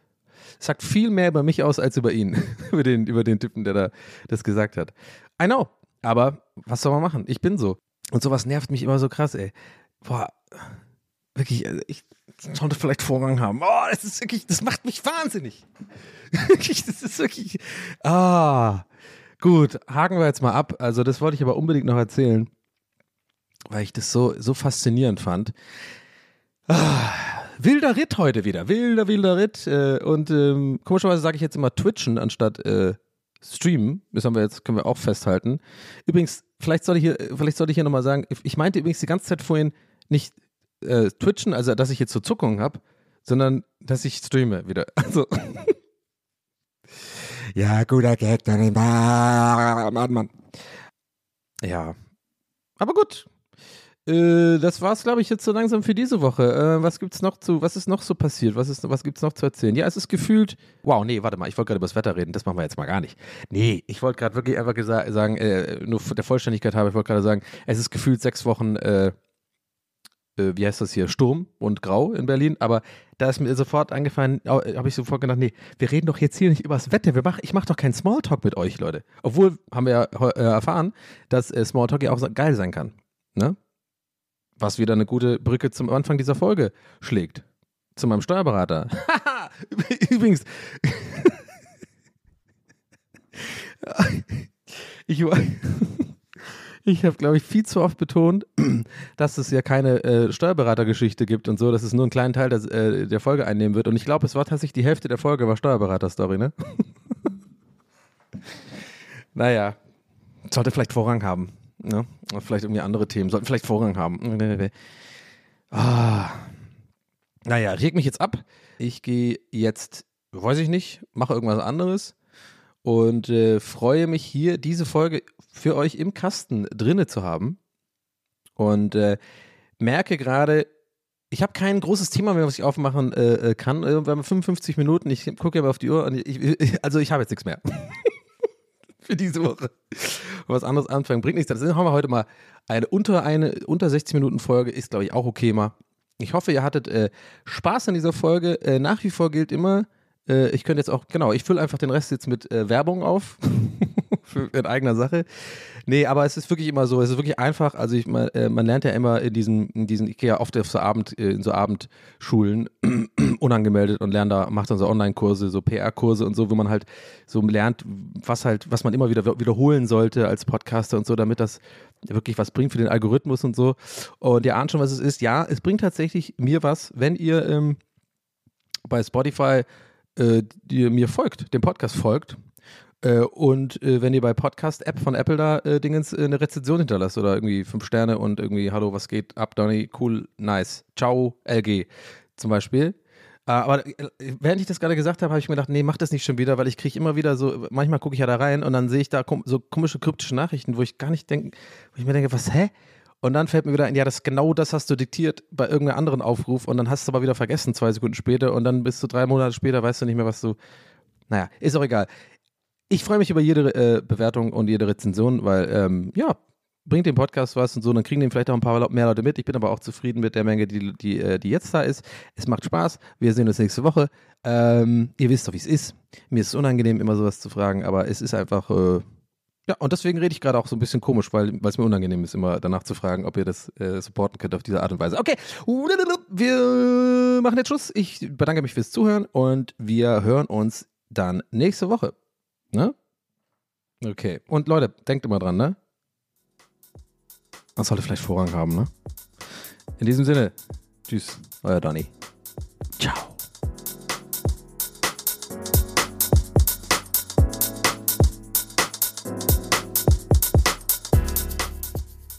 Das sagt viel mehr über mich aus als über ihn, über, den, über den Typen, der da das gesagt hat. I know, aber was soll man machen? Ich bin so. Und sowas nervt mich immer so krass, ey. Boah, wirklich, also ich sollte vielleicht Vorrang haben. Oh, das ist wirklich, das macht mich wahnsinnig. das ist wirklich, ah. Gut, haken wir jetzt mal ab. Also, das wollte ich aber unbedingt noch erzählen weil ich das so, so faszinierend fand. Ah, wilder Ritt heute wieder. Wilder, wilder Ritt. Äh, und ähm, komischerweise sage ich jetzt immer Twitchen anstatt äh, streamen. Das haben wir jetzt, können wir auch festhalten. Übrigens, vielleicht soll ich hier, vielleicht soll ich hier nochmal sagen, ich meinte übrigens die ganze Zeit vorhin nicht äh, Twitchen, also dass ich jetzt so Zuckungen habe, sondern dass ich streame wieder. Also. ja, guter Gag, dann Mann, Mann. Ja. Aber gut, Äh, das war's, glaube ich, jetzt so langsam für diese Woche. Äh, was gibt's noch zu, was ist noch so passiert? Was, ist, was gibt's noch zu erzählen? Ja, es ist gefühlt, wow, nee, warte mal, ich wollte gerade über das Wetter reden, das machen wir jetzt mal gar nicht. Nee, ich wollte gerade wirklich einfach sagen, äh, nur der Vollständigkeit habe, ich wollte gerade sagen, es ist gefühlt sechs Wochen, äh, äh, wie heißt das hier, Sturm und Grau in Berlin, aber da ist mir sofort eingefallen, habe ich sofort gedacht, nee, wir reden doch jetzt hier nicht über das Wetter, wir mach, ich mache doch keinen Smalltalk mit euch, Leute. Obwohl, haben wir ja äh, erfahren, dass äh, Smalltalk ja auch geil sein kann, ne? Was wieder eine gute Brücke zum Anfang dieser Folge schlägt. Zu meinem Steuerberater. Haha, Übrigens. ich ich habe, glaube ich, viel zu oft betont, dass es ja keine äh, Steuerberatergeschichte gibt und so, dass es nur einen kleinen Teil der, äh, der Folge einnehmen wird. Und ich glaube, es war tatsächlich die Hälfte der Folge war Steuerberater-Story, ne? naja, sollte vielleicht Vorrang haben. Ne? Vielleicht irgendwie andere Themen sollten vielleicht Vorrang haben. Ah. Naja, reg mich jetzt ab. Ich gehe jetzt, weiß ich nicht, mache irgendwas anderes und äh, freue mich hier, diese Folge für euch im Kasten drinne zu haben. Und äh, merke gerade, ich habe kein großes Thema mehr, was ich aufmachen äh, äh, kann. Äh, Wir haben 55 Minuten, ich gucke aber auf die Uhr und ich, also ich habe jetzt nichts mehr. für diese Woche. Was anderes anfangen bringt nichts. Deswegen haben wir heute mal eine unter eine unter 60 Minuten Folge ist glaube ich auch okay mal. Ich hoffe, ihr hattet äh, Spaß an dieser Folge. Äh, nach wie vor gilt immer, äh, ich könnte jetzt auch genau, ich fülle einfach den Rest jetzt mit äh, Werbung auf für, in eigener Sache. Nee, aber es ist wirklich immer so, es ist wirklich einfach. Also ich, man, äh, man lernt ja immer in diesen, in diesen, ich gehe ja oft auf so Abend, äh, in so Abendschulen unangemeldet und lerne da, macht dann so Online-Kurse, so PR-Kurse und so, wo man halt so lernt, was halt, was man immer wieder wiederholen sollte als Podcaster und so, damit das wirklich was bringt für den Algorithmus und so. Und ihr ahnt schon, was es ist. Ja, es bringt tatsächlich mir was, wenn ihr ähm, bei Spotify äh, die mir folgt, dem Podcast folgt. Äh, und äh, wenn ihr bei Podcast-App von Apple da äh, Dingens äh, eine Rezension hinterlasst oder irgendwie fünf Sterne und irgendwie, hallo, was geht ab, Donny, cool, nice, ciao, LG zum Beispiel. Äh, aber äh, während ich das gerade gesagt habe, habe ich mir gedacht, nee, mach das nicht schon wieder, weil ich kriege immer wieder so, manchmal gucke ich ja da rein und dann sehe ich da so komische kryptische Nachrichten, wo ich gar nicht denke, wo ich mir denke, was, hä? Und dann fällt mir wieder ein, ja, das genau das hast du diktiert bei irgendeinem anderen Aufruf und dann hast du aber wieder vergessen, zwei Sekunden später und dann bist du drei Monate später, weißt du nicht mehr, was du. Naja, ist auch egal. Ich freue mich über jede äh, Bewertung und jede Rezension, weil, ähm, ja, bringt dem Podcast was und so, dann kriegen den vielleicht auch ein paar mehr Leute mit. Ich bin aber auch zufrieden mit der Menge, die, die, äh, die jetzt da ist. Es macht Spaß. Wir sehen uns nächste Woche. Ähm, ihr wisst doch, wie es ist. Mir ist es unangenehm, immer sowas zu fragen, aber es ist einfach, äh, ja, und deswegen rede ich gerade auch so ein bisschen komisch, weil es mir unangenehm ist, immer danach zu fragen, ob ihr das äh, supporten könnt auf diese Art und Weise. Okay, wir machen jetzt Schluss. Ich bedanke mich fürs Zuhören und wir hören uns dann nächste Woche. Ne? Okay. Und Leute, denkt immer dran, ne? Das sollte vielleicht Vorrang haben, ne? In diesem Sinne, tschüss, euer Donny. Ciao.